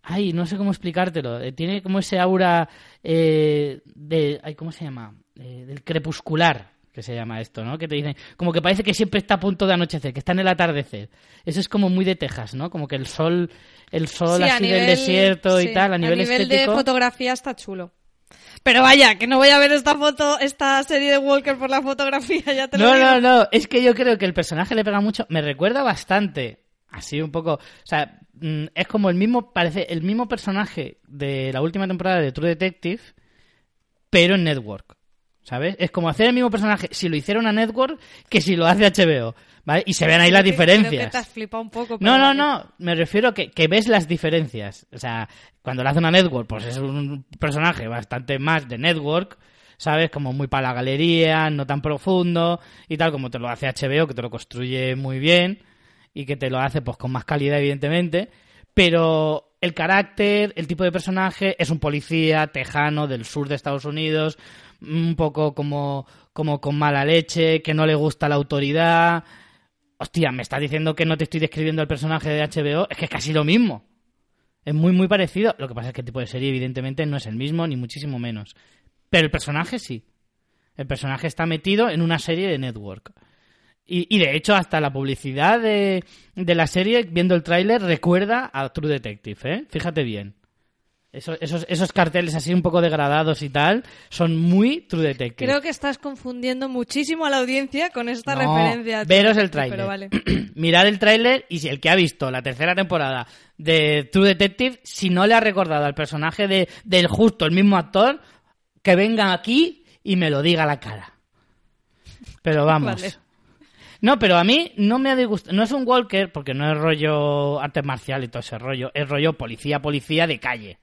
Ay, no sé cómo explicártelo. Eh, Tiene como ese aura eh, de... Ay, ¿Cómo se llama? Eh, del crepuscular, que se llama esto, ¿no? Que te dicen... Como que parece que siempre está a punto de anochecer, que está en el atardecer. Eso es como muy de Texas, ¿no? Como que el sol... El sol Sí, a así del nivel- desierto y tal, a nivel, de estético. fotografía está chulo. Pero vaya, que no voy a ver esta foto, esta serie de Walker por la fotografía, ya te lo No, digo. no, no. Es que yo creo que el personaje le pega mucho. Me recuerda bastante. Así un poco. O sea, mm, es como el mismo. Parece el mismo personaje de la última temporada de True Detective, pero en Network. ¿Sabes? Es como hacer el mismo personaje si lo hicieron a Network que si lo hace HBO. ¿Vale? Y se ven ahí las creo que diferencias. te has flipado un poco. pero No, no, no. Me refiero a que, que ves las diferencias. O sea, cuando lo hace una network, pues es un personaje bastante más de network, ¿sabes? Como muy para la galería, no tan profundo y tal, como te lo hace HBO, que te lo construye muy bien y que te lo hace pues con más calidad, evidentemente. Pero el carácter, el tipo de personaje, es un policía tejano del sur de Estados Unidos, un poco como, como con mala leche, que no le gusta la autoridad. Hostia, me estás diciendo que no te estoy describiendo el personaje de HBO, es que es casi lo mismo. Es muy, muy parecido. Lo que pasa es que el tipo de serie, evidentemente, no es el mismo, ni muchísimo menos. Pero el personaje sí. El personaje está metido en una serie de network. Y, y de hecho, hasta la publicidad de, de la serie, viendo el tráiler, recuerda a True Detective, ¿eh? Fíjate bien. Esos, esos, esos carteles así un poco degradados y tal, son muy True Detective. Creo que estás confundiendo muchísimo a la audiencia con esta No, referencia. veros el tráiler. Vale. (clears throat) Mirad el tráiler y si el que ha visto la tercera temporada de True Detective, si no le ha recordado al personaje de, del justo, el mismo actor, que venga aquí y me lo diga a la cara. Pero (laughs) vamos. Vale. No, pero a mí no me ha disgustado. No es un Walker, porque no es rollo arte marcial y todo ese rollo. Es rollo policía, policía de calle.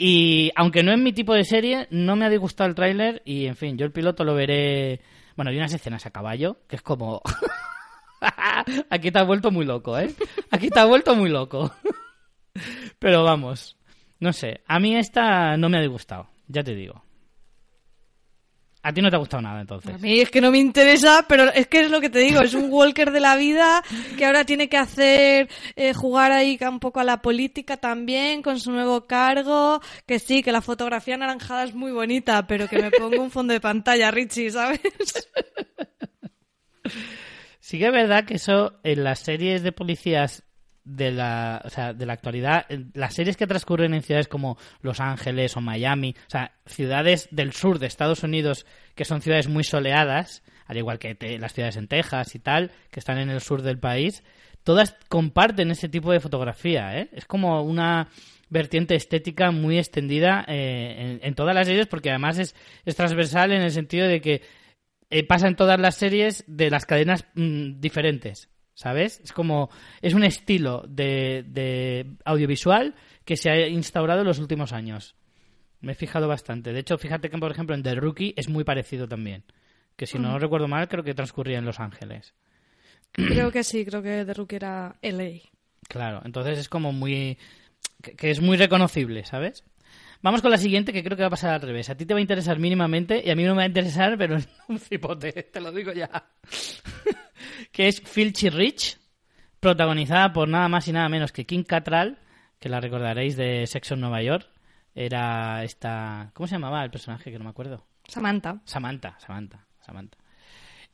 Y aunque no es mi tipo de serie, no me ha disgustado el tráiler y, en fin, yo el piloto lo veré... Bueno, hay unas escenas a caballo que es como... (laughs) Aquí te has vuelto muy loco, ¿eh? Aquí te has vuelto muy loco. (laughs) Pero vamos, no sé. A mí esta no me ha disgustado, ya te digo. A ti no te ha gustado nada, entonces. A mí es que no me interesa, pero es que es lo que te digo, es un (laughs) Walker de la vida que ahora tiene que hacer, eh, jugar ahí un poco a la política también con su nuevo cargo, que sí, que la fotografía anaranjada es muy bonita, pero que me pongo un fondo de pantalla, Richie, ¿sabes? Sí que es verdad que eso en las series de policías de la, o sea, de la actualidad, las series que transcurren en ciudades como Los Ángeles o Miami, o sea, ciudades del sur de Estados Unidos que son ciudades muy soleadas, al igual que las ciudades en Texas y tal, que están en el sur del país, todas comparten ese tipo de fotografía, ¿eh? Es como una vertiente estética muy extendida eh, en, todas las series porque además es, es transversal en el sentido de que eh, pasa en todas las series de las cadenas mm, diferentes. ¿Sabes? Es como, es un estilo de, audiovisual que se ha instaurado en los últimos años. Me he fijado bastante. De hecho, fíjate que, por ejemplo, en The Rookie es muy parecido también. Que si no recuerdo mal, creo que transcurría en Los Ángeles. Creo que sí, creo que The Rookie era LA. Claro, entonces es como muy... que es muy reconocible, ¿sabes? Vamos con la siguiente, que creo que va a pasar al revés. A ti te va a interesar mínimamente y a mí no me va a interesar, pero (laughs) es un cipote, te lo digo ya. Que es Filchy Rich, protagonizada por nada más y nada menos que Kim Cattrall, que la recordaréis de Sexo en Nueva York. Era esta... ¿Cómo se llamaba el personaje? Que no me acuerdo. Samantha. Samantha, Samantha, Samantha.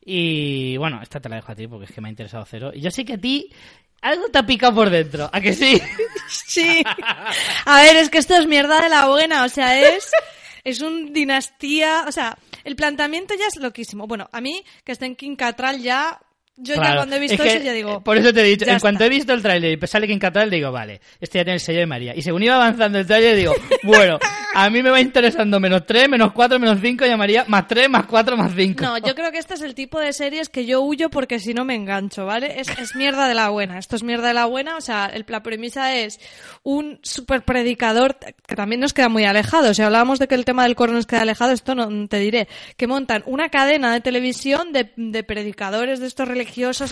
Y bueno, esta te la dejo a ti porque es que me ha interesado cero. Y yo sé que a ti algo te ha picado por dentro, ¿a que sí? (laughs) sí. A ver, es que esto es mierda de la buena, o sea, es es un dinastía, o sea, el planteamiento ya es loquísimo. Bueno, a mí que esté en King Catral ya yo ya cuando he visto eso ya digo. Por eso te he dicho, en cuanto he visto el tráiler y sale King Catral, digo, vale, este ya tiene el sello de María. Y según iba avanzando el tráiler, digo, (laughs) bueno, a mí me va interesando menos 3, menos 4, menos 5 y María más 3, más 4, más 5. No, yo creo que este es el tipo de series que yo huyo porque si no me engancho, ¿vale? Es, es mierda de la buena. Esto es mierda de la buena, o sea, el, la premisa es un super predicador que también nos queda muy alejado. Si hablábamos de que el tema del coro nos queda alejado, esto no te diré. Que montan una cadena de televisión de, de predicadores de estos religiosos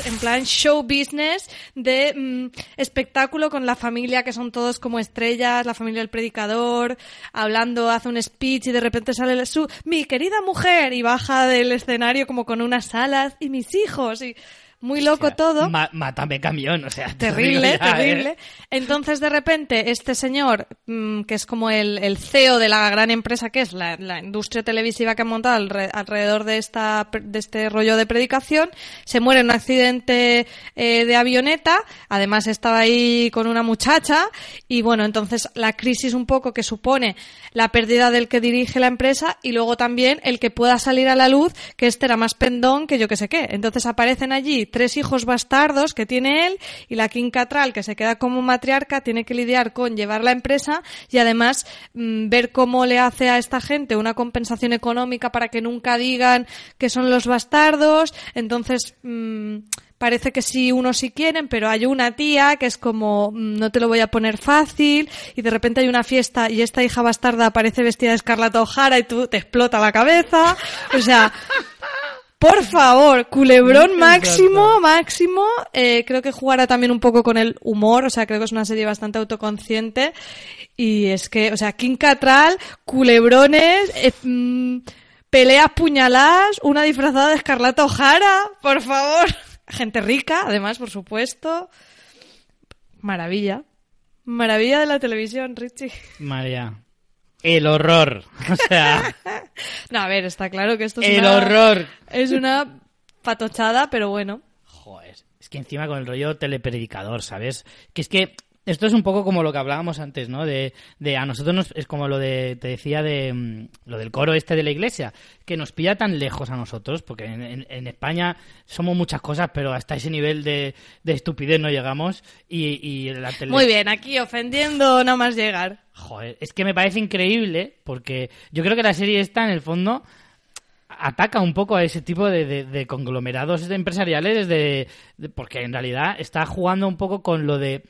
en plan show business de mm, espectáculo con la familia que son todos como estrellas, la familia del predicador, hablando, hace un speech y de repente sale su mi querida mujer y baja del escenario como con unas alas y mis hijos y muy loco todo. mátame camión, o sea. Terrible, ¿eh? terrible. Entonces, de repente, este señor, mm, que es como el, el, CEO de la gran empresa que es la, la industria televisiva que ha montado alrededor de, esta, de este rollo de predicación, se muere en un accidente eh, de avioneta. Además, estaba ahí con una muchacha. Y bueno, entonces la crisis un poco que supone la pérdida del que dirige la empresa y luego también el que pueda salir a la luz que este era más pendón que yo que sé qué. Entonces aparecen allí tres hijos bastardos que tiene él y la King Catral, que se queda como matriarca, tiene que lidiar con llevar la empresa y además mm, ver cómo le hace a esta gente una compensación económica para que nunca digan que son los bastardos. Entonces, mm, parece que sí unos sí quieren, pero hay una tía que es como mm, no te lo voy a poner fácil y de repente hay una fiesta y esta hija bastarda aparece vestida de Escarlata O'Hara y tú te explota la cabeza. O sea, por favor, culebrón máximo, máximo. Eh, creo que jugará también un poco con el humor, o sea, creo que es una serie bastante autoconsciente. Y es que, o sea, King Catral, culebrones, eh, mm, peleas puñaladas, una disfrazada de Escarlata O'Hara, por favor. (laughs) Gente rica, además, por supuesto. Maravilla. Maravilla de la televisión, Richie. María el horror. O sea. (laughs) no, a ver, está claro que esto es el una. horror. Es una patochada, pero bueno. Joder. Es que encima con el rollo telepredicador, ¿sabes? Que es que esto es un poco como lo que hablábamos antes, ¿no? De, de a nosotros nos, es como lo de, te decía, de mm, lo del coro este de la iglesia, que nos pilla tan lejos a nosotros, porque en, España somos muchas cosas, pero hasta ese nivel de, de estupidez no llegamos. Y, y la Muy bien, aquí ofendiendo no más llegar. Joder, es que me parece increíble, porque yo creo que la serie está en el fondo ataca un poco a ese tipo de, de, conglomerados empresariales de, porque en realidad está jugando un poco con lo de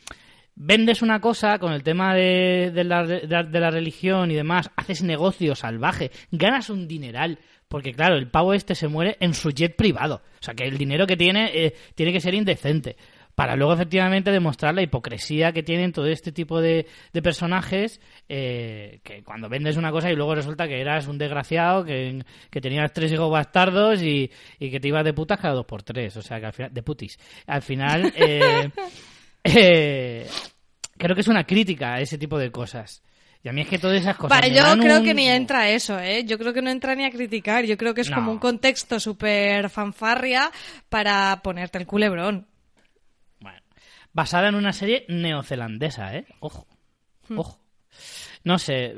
vendes una cosa con el tema de, de, la, de, la, religión y demás, haces negocio salvaje, ganas un dineral, porque claro, el pavo este se muere en su jet privado, o sea que el dinero que tiene eh, tiene que ser indecente. para luego efectivamente demostrar la hipocresía que tienen todo este tipo de, de personajes eh, que cuando vendes una cosa y luego resulta que eras un desgraciado, que, que tenías tres hijos bastardos y, y que te ibas de putas cada dos por tres, o sea que al final, de putis. Al final, eh, (laughs) eh, creo que es una crítica a ese tipo de cosas. Y a mí es que todas esas cosas. Vale, yo creo un- que ni entra eso, ¿eh? Yo creo que no entra ni a criticar. Yo creo que es No. como un contexto súper fanfarria para ponerte el culebrón. Bueno, basada en una serie neozelandesa, ¿eh? Ojo, ojo. No sé,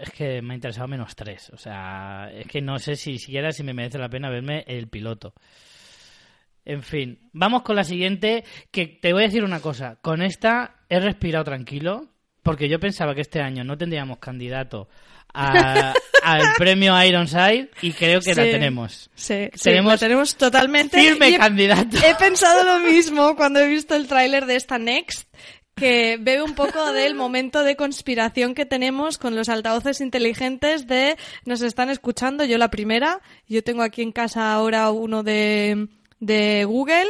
es que me ha interesado menos tres. O sea, es que no sé si siquiera si me merece la pena verme el piloto. En fin, vamos con la siguiente, que te voy a decir una cosa. Con esta he respirado tranquilo, porque yo pensaba que este año no tendríamos candidato a- (laughs) al premio Ironside y creo que la Sí. tenemos. Sí, sí, Tenemos lo tenemos totalmente. Firme he- candidato. He pensado lo mismo cuando he visto el tráiler de esta Next, que veo un poco del momento de conspiración que tenemos con los altavoces inteligentes de nos están escuchando, yo la primera, yo tengo aquí en casa ahora uno de, de Google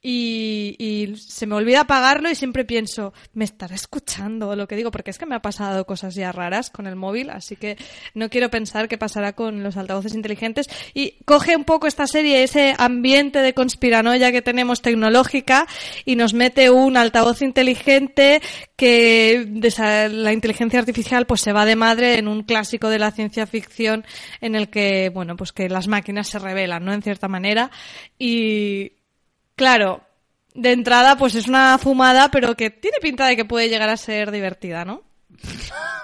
y, se me olvida apagarlo y siempre pienso, me estará escuchando lo que digo, porque es que me ha pasado cosas ya raras con el móvil, así que no quiero pensar qué pasará con los altavoces inteligentes. Y coge un poco esta serie ese ambiente de conspiranoia que tenemos tecnológica y nos mete un altavoz inteligente que la inteligencia artificial pues se va de madre en un clásico de la ciencia ficción en el que, bueno, pues que las máquinas se revelan, ¿no? En cierta manera. Y, Claro, de entrada pues es una fumada, pero que tiene pinta de que puede llegar a ser divertida, ¿no? (laughs)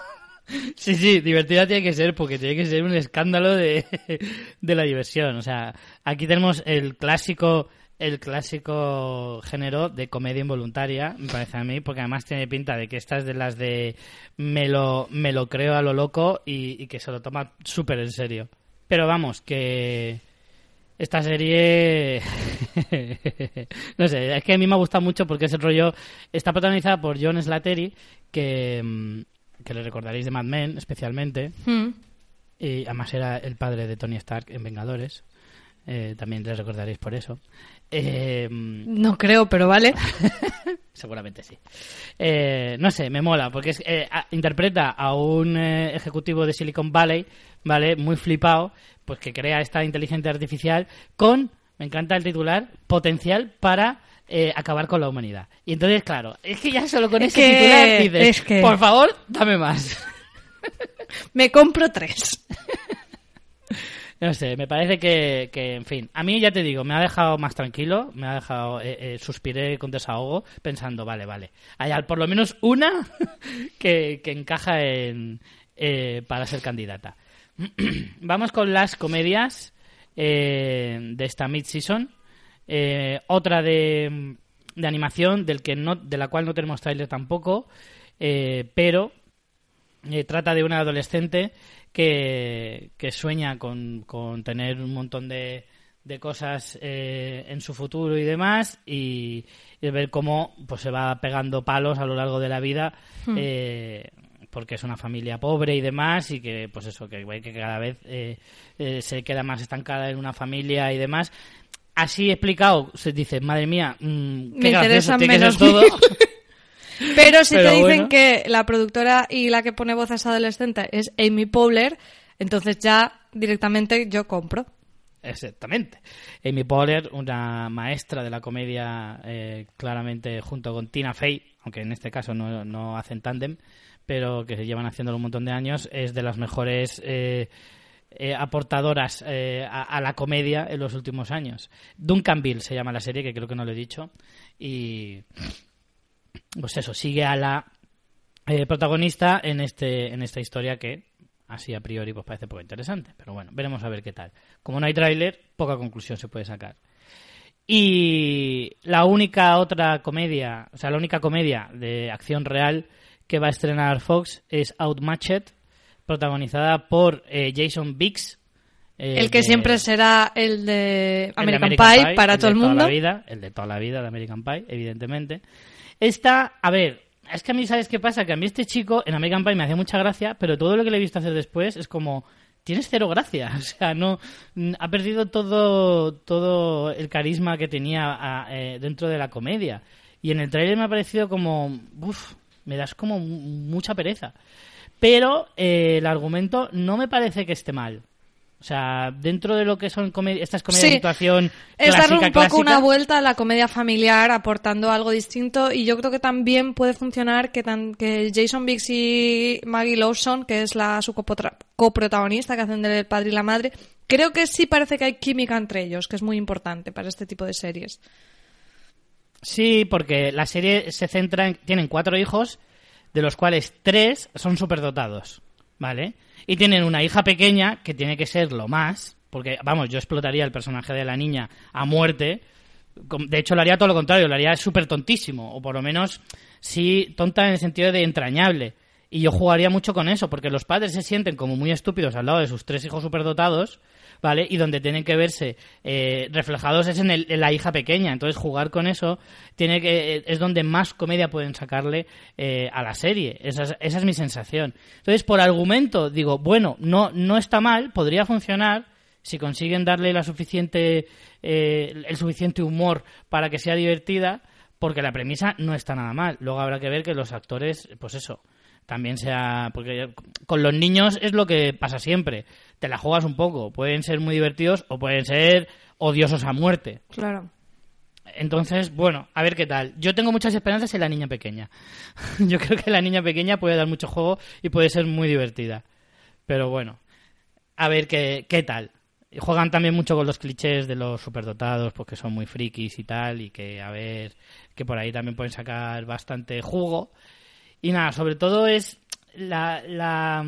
Sí, sí, divertida tiene que ser porque tiene que ser un escándalo de, (laughs) de la diversión. O sea, aquí tenemos el clásico, el clásico género de comedia involuntaria, me parece a mí, porque además tiene pinta de que esta es de las de me lo, me lo creo a lo loco y, y que se lo toma súper en serio. Pero vamos, que esta serie (laughs) no sé, es que a mí me gusta mucho porque es el rollo está protagonizada por John Slattery que mm, que le recordaréis de Mad Men especialmente Mm. y además era el padre de Tony Stark en Vengadores Eh, también le recordaréis por eso Eh, mm, No creo, pero vale. (laughs) seguramente sí Eh, no sé me mola porque es, eh, interpreta a un eh, ejecutivo de Silicon Valley vale muy flipado pues que crea esta inteligencia artificial con me encanta el titular potencial para eh, acabar con la humanidad y entonces claro es que ya solo con Es ese que- titular dices es que- por favor dame más (laughs) Me compro tres. (laughs) No sé, me parece que, que, en fin, a mí ya te digo, me ha dejado más tranquilo, me ha dejado, eh, eh, suspiré con desahogo, pensando, vale, vale, hay al- por lo menos una (laughs) que, que encaja en, eh, para ser candidata. (clears throat) Vamos con las comedias eh, de esta mid-season. Eh, otra de, de animación del que no, de la cual no tenemos tráiler tampoco, eh, pero eh, trata de una adolescente que, que sueña con, con tener un montón de, de cosas eh, en su futuro y demás y, y ver cómo pues se va pegando palos a lo largo de la vida eh, porque es una familia pobre y demás y que pues eso que, que cada vez eh, eh, se queda más estancada en una familia y demás así explicado se dice madre mía mm, qué Me que menos todo (laughs) Pero si Pero te dicen bueno. que la productora y la que pone voces adolescentes es Amy Powler, entonces ya directamente yo compro. Exactamente. Amy Poehler, una maestra de la comedia, eh, claramente junto con Tina Fey, aunque en este caso no, no hacen tándem, pero que se llevan haciéndolo un montón de años, es de las mejores eh, eh, aportadoras eh, a, a la comedia en los últimos años. Duncanville se llama la serie, que creo que no lo he dicho, y pues eso, sigue a la eh, protagonista en este en esta historia que así a priori pues parece poco interesante. Pero bueno veremos a ver qué tal. Como no hay tráiler poca conclusión se puede sacar. Y la única otra comedia o sea la única comedia de acción real que va a estrenar Fox es Outmatched protagonizada por eh, Jason Biggs eh, el que de- siempre será el de el de American, Pie, para el todo el mundo. la vida, el de toda la vida de American Pie, evidentemente. Esta, a ver, es que a mí, ¿sabes qué pasa? Que a mí este chico en American Pie me hacía mucha gracia, pero todo lo que le he visto hacer después es como, tienes cero gracia. (laughs) O sea, no, mm, ha perdido todo, todo el carisma que tenía a- eh, dentro de la comedia. Y en el trailer me ha parecido como, uff, me das como mucha pereza. Pero eh, el argumento no me parece que esté mal. O sea, dentro de lo que son estas comedias de situación es dar un poco una vuelta a la comedia familiar aportando algo distinto y yo creo que también puede funcionar que, tan, que Jason Biggs y Maggie Lawson, que es la su coprotagonista que hacen del padre y la madre, creo que sí parece que hay química entre ellos, que es muy importante para este tipo de series. Sí, porque la serie se centra en... Tienen cuatro hijos, de los cuales tres son superdotados, ¿vale? Y tienen una hija pequeña que tiene que ser lo más, porque, vamos, yo explotaría el personaje de la niña a muerte. De hecho, lo haría todo lo contrario, lo haría súper tontísimo, o por lo menos sí tonta en el sentido de entrañable. Y yo jugaría mucho con eso, porque los padres se sienten como muy estúpidos al lado de sus tres hijos superdotados, ¿vale? Y donde tienen que verse eh, reflejados es en, la hija pequeña. Entonces, jugar con eso tiene que es donde más comedia pueden sacarle eh, a la serie. Esa es, mi sensación. Entonces, por argumento, digo, bueno, no, no está mal, podría funcionar si consiguen darle la suficiente, eh, el suficiente humor para que sea divertida, porque la premisa no está nada mal. Luego habrá que ver que los actores, pues eso, también sea. Porque con los niños es lo que pasa siempre te la juegas un poco. Pueden ser muy divertidos o pueden ser odiosos a muerte. Claro. Entonces, bueno, a ver qué tal. Yo tengo muchas esperanzas en la niña pequeña. (laughs) Yo creo que la niña pequeña puede dar mucho juego y puede ser muy divertida. Pero bueno, a ver qué, qué tal. Juegan también mucho con los clichés de los superdotados, porque son muy frikis y tal, y que a ver, que por ahí también pueden sacar bastante jugo. Y nada, sobre todo es la, la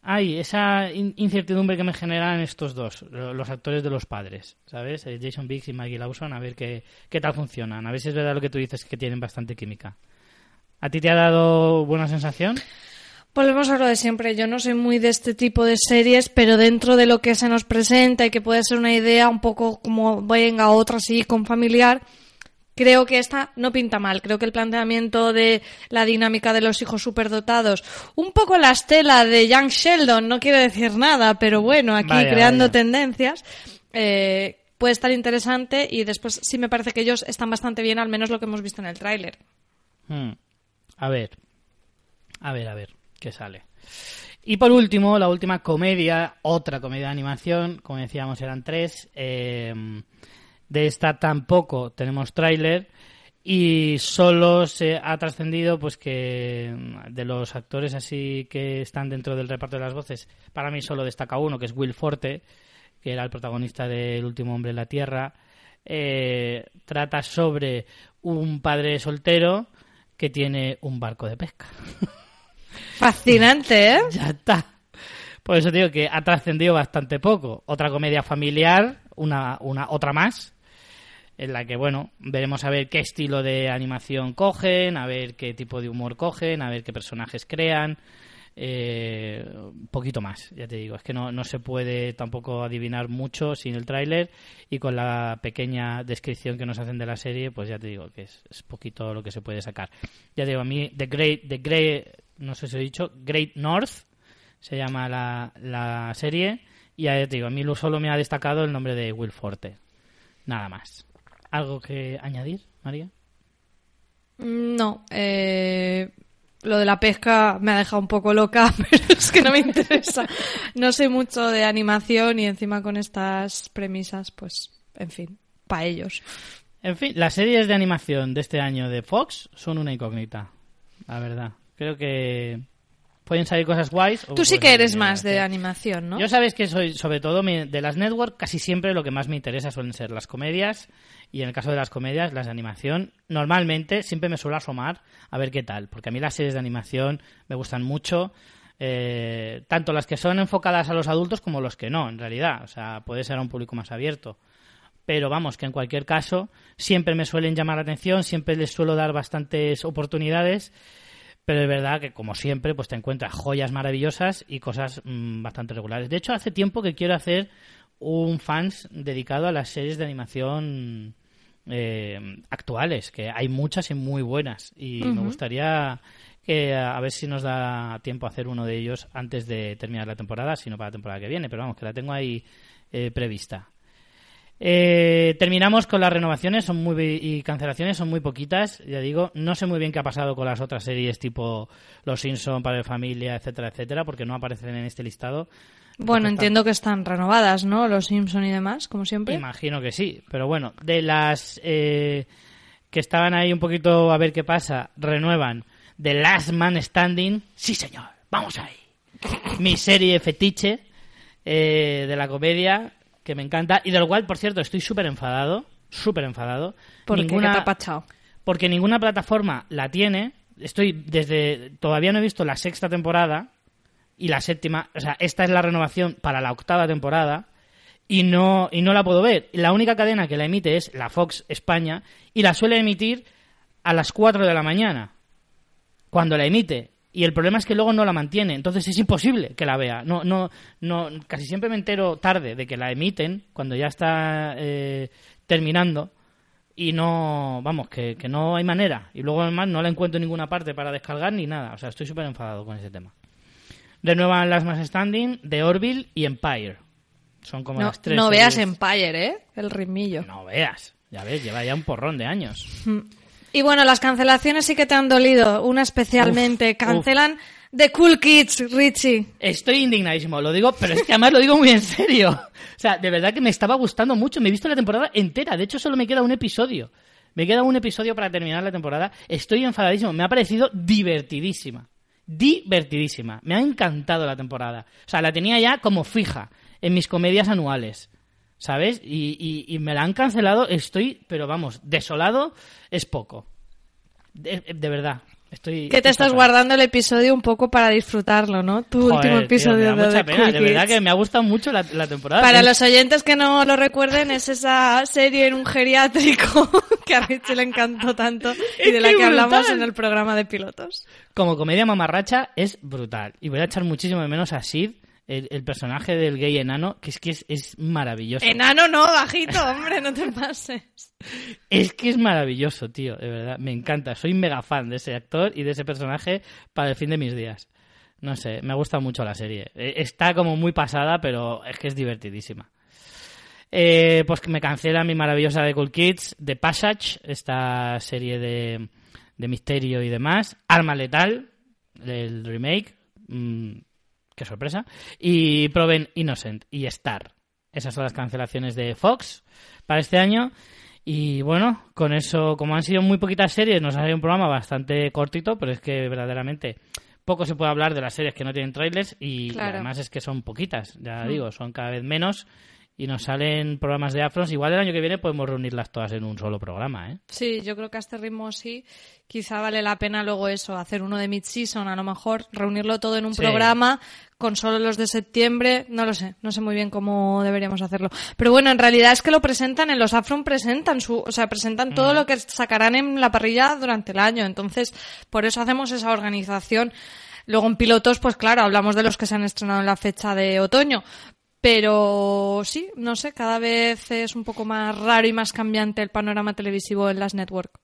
hay esa incertidumbre que me generan estos dos, los actores de los padres, ¿sabes? Eh, Jason Biggs y Maggie Lawson, a ver qué, qué tal funcionan. A ver si es verdad lo que tú dices, que tienen bastante química. ¿A ti te ha dado buena sensación? Volvemos a lo de siempre. Yo no soy muy de este tipo de series, pero dentro de lo que se nos presenta y que puede ser una idea un poco como venga otra así con familiar, Creo que esta no pinta mal. Creo que el planteamiento de la dinámica de los hijos superdotados, un poco la estela de Young Sheldon, no quiero decir nada, pero bueno, aquí creando tendencias, eh, puede estar interesante y después sí me parece que ellos están bastante bien, al menos lo que hemos visto en el tráiler. Hmm. A ver, a ver, a ver, ¿qué sale? Y por último, la última comedia, otra comedia de animación, como decíamos eran tres. Eh, de esta tampoco tenemos tráiler y solo se ha trascendido pues que mm, de los actores así que están dentro del reparto de las voces, para mí solo destaca uno, que es Will Forte, que era el protagonista del último hombre en la Tierra. Eh, trata sobre un padre soltero que tiene un barco de pesca. (laughs) Fascinante, ¿eh? (laughs) ya está. Por eso digo que ha trascendido bastante poco. Otra comedia familiar, una, una otra más, en la que, bueno, veremos a ver qué estilo de animación cogen, a ver qué tipo de humor cogen, a ver qué personajes crean. Eh, un poquito más, ya te digo, es que no, no se puede tampoco adivinar mucho sin el tráiler y con la pequeña descripción que nos hacen de la serie, pues ya te digo que es, poquito lo que se puede sacar. Ya te digo, a mí The Great, The Great no sé si he dicho, Great North se llama la, la serie y ya te digo, a mí solo me ha destacado el nombre de Will Forte, nada más. ¿Algo que añadir, María? No, eh, lo de la pesca me ha dejado un poco loca, (laughs) pero es que no me interesa. No sé mucho de animación y encima con estas premisas, pues, en fin, para ellos. En fin, las series de animación de este año de Fox son una incógnita, la verdad. Creo que pueden salir cosas guays. Tú sí que eres más de animación, ¿no? Yo sabes que soy, sobre todo de las network, casi siempre lo que más me interesa suelen ser las comedias y en el caso de las comedias, las de animación, normalmente siempre me suelo asomar a ver qué tal, porque a mí las series de animación me gustan mucho. Eh, tanto las que son enfocadas a los adultos como los que no, en realidad. O sea, puede ser a un público más abierto. Pero vamos, que en cualquier caso, siempre me suelen llamar la atención, siempre les suelo dar bastantes oportunidades pero es verdad que como siempre pues te encuentras joyas maravillosas y cosas mm, bastante regulares. De hecho, hace tiempo que quiero hacer un fans dedicado a las series de animación eh, actuales, que hay muchas y muy buenas y me gustaría que a ver si nos da tiempo a hacer uno de ellos antes de terminar la temporada, sino para la temporada que viene, pero vamos, que la tengo ahí eh, prevista. Eh, terminamos con las renovaciones son muy y cancelaciones, son muy poquitas, ya digo. No sé muy bien qué ha pasado con las otras series tipo Los Simpson, Padre de Familia, etcétera, etcétera, porque no aparecen en este listado. Bueno, entiendo que están renovadas, ¿no? Los Simpson y demás, como siempre. Imagino que sí, pero bueno, de las eh, que estaban ahí un poquito a ver qué pasa, renuevan The Last Man Standing. Sí, señor, vamos ahí. Mi serie fetiche eh, de la comedia, que me encanta, y del cual, por cierto, estoy súper enfadado, súper enfadado. ¿Por qué? Ninguna- ¿Qué te ha pachado? porque ninguna plataforma la tiene. Estoy desde. Todavía no he visto la sexta temporada y la séptima. O sea, esta es la renovación para la octava temporada y no, y no la puedo ver. La única cadena que la emite es la Fox España y la suele emitir a las 4 de la mañana cuando la emite. Y el problema es que luego no la mantiene, entonces es imposible que la vea. No, no, no, casi siempre me entero tarde de que la emiten cuando ya está eh, terminando y no, vamos, que, que no hay manera. Y luego además no la encuentro en ninguna parte para descargar ni nada. O sea, estoy súper enfadado con ese tema. Renuevan las más standing de Orville y Empire. Son como No, las tres. no veas series- Empire, ¿eh? El ritmillo. No veas. Ya ves, lleva ya un porrón de años. Y bueno, las cancelaciones sí que te han dolido. Una especialmente. Uf, Cancelan The Cool Kids, Richie. Estoy indignadísimo, lo digo, pero es que además lo digo muy en serio. O sea, de verdad que me estaba gustando mucho. Me he visto la temporada entera. De hecho, solo me queda un episodio. Me queda un episodio para terminar la temporada. Estoy enfadadísimo. Me ha parecido divertidísima. Divertidísima. Me ha encantado la temporada. O sea, la tenía ya como fija en mis comedias anuales. ¿Sabes? Y, y- y me la han cancelado. Estoy, pero vamos, desolado es poco. De, de verdad. Estoy. Que te estás fatal. guardando el episodio un poco para disfrutarlo, ¿no? Tu Joder, último tío, episodio me da de mucha pena, de verdad que me ha gustado mucho la, la temporada. Para Es- los oyentes que no lo recuerden, es esa serie en un geriátrico (laughs) que a Richie le encantó tanto y de la que que hablamos brutal. en el programa de pilotos. Como comedia mamarracha es brutal. Y voy a echar muchísimo de menos a Sid, el, el personaje del gay enano, que es que es, es maravilloso. Enano no, bajito, hombre, no te pases. Es que es maravilloso, tío, de verdad. Me encanta. Soy mega fan de ese actor y de ese personaje para el fin de mis días. No sé, me gusta mucho la serie. Eh, Está como muy pasada, pero es que es divertidísima. Eh, pues que me cancela mi maravillosa de Cool Kids, The Passage, esta serie de, de misterio y demás. Arma Letal, el remake. mm, qué sorpresa. Y Proven Innocent y Star. Esas son las cancelaciones de Fox para este año. Y bueno, con eso, como han sido muy poquitas series, nos ha salido un programa bastante cortito, pero es que verdaderamente poco se puede hablar de las series que no tienen trailers y, además es que son poquitas, ya Mm. digo, son cada vez menos y nos salen programas de afros. Igual el año que viene podemos reunirlas todas en un solo programa, ¿eh? Sí, yo creo que a este ritmo sí. Quizá vale la pena luego eso, hacer uno de mid-season, a lo mejor reunirlo todo en un Sí. programa con solo los de septiembre. No lo sé, no sé muy bien cómo deberíamos hacerlo. Pero bueno, en realidad es que lo presentan, en los Afron presentan su, o sea, presentan todo lo que sacarán en la parrilla durante el año. Entonces, por eso hacemos esa organización. Luego en pilotos, pues claro, hablamos de los que se han estrenado en la fecha de otoño. Pero sí, no sé, cada vez es un poco más raro y más cambiante el panorama televisivo en las network.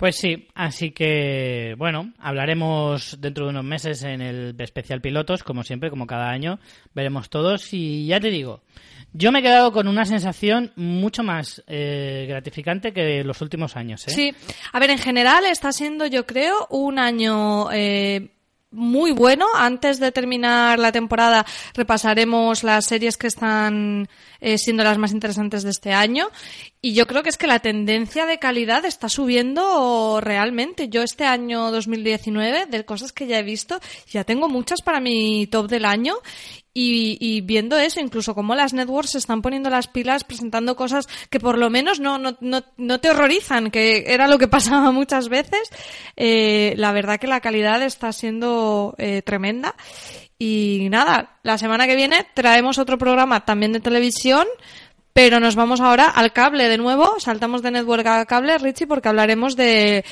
Pues sí, así que bueno, hablaremos dentro de unos meses en el especial pilotos, como siempre, como cada año, veremos todos y ya te digo, yo me he quedado con una sensación mucho más eh, gratificante que los últimos años. ¿eh? Sí, a ver, en general está siendo, yo creo, un año eh, muy bueno. Antes de terminar la temporada repasaremos las series que están eh, siendo las más interesantes de este año. Y yo creo que es que la tendencia de calidad está subiendo realmente. Yo este año 2019, de cosas que ya he visto, ya tengo muchas para mi top del año. Y, y viendo eso, incluso como las networks se están poniendo las pilas presentando cosas que por lo menos no, no, no, no te horrorizan, que era lo que pasaba (laughs) muchas veces, eh, la verdad que la calidad está siendo eh, tremenda. Y nada, la semana que viene traemos otro programa también de televisión, pero nos vamos ahora al cable de nuevo, saltamos de network a cable, Richie, porque hablaremos de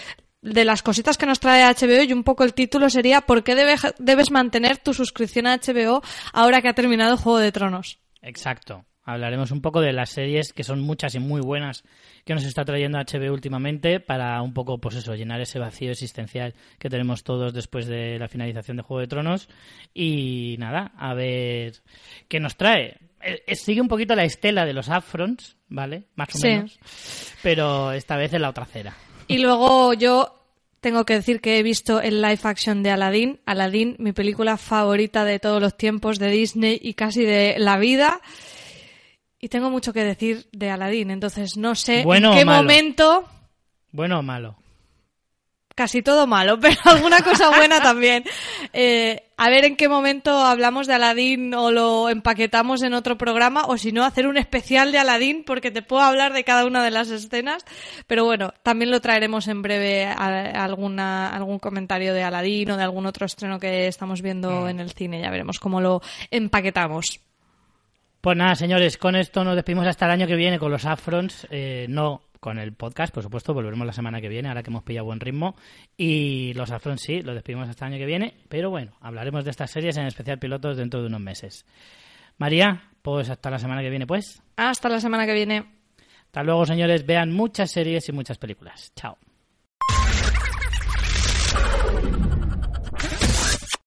de las cositas que nos trae HBO y un poco el título sería ¿Por qué debes mantener tu suscripción a HBO ahora que ha terminado Juego de Tronos? Exacto. Hablaremos un poco de las series, que son muchas y muy buenas, que nos está trayendo HBO últimamente para un poco, pues eso, llenar ese vacío existencial que tenemos todos después de la finalización de Juego de Tronos. Y nada, a ver qué nos trae. Eh, eh, sigue un poquito la estela de los Afrons, ¿vale? Más o Sí. menos. Pero esta vez en la otra acera. Y luego yo tengo que decir que he visto el live action de Aladdin. Aladdin, mi película favorita de todos los tiempos de Disney y casi de la vida. Y tengo mucho que decir de Aladdin, entonces no sé Bueno en o qué malo. momento, ¿Bueno o malo? Casi todo malo, (laughs) pero alguna cosa buena también. Eh, a ver en qué momento hablamos de Aladdin o lo empaquetamos en otro programa, o si no, hacer un especial de Aladdin, porque te puedo hablar de cada una de las escenas. Pero bueno, también lo traeremos en breve a, alguna, algún comentario de Aladdin o de algún otro estreno que estamos viendo en el cine. Ya veremos cómo lo empaquetamos. Pues nada, señores, con esto nos despedimos hasta el año que viene con los Afrons. eh, no con el podcast, por supuesto, volveremos la semana que viene, ahora que hemos pillado buen ritmo. Y los Afrons sí, los despedimos hasta el año que viene. Pero bueno, hablaremos de estas series en especial pilotos dentro de unos meses. María, pues hasta la semana que viene, pues. Hasta la semana que viene. Hasta luego, señores. Vean muchas series y muchas películas. Chao.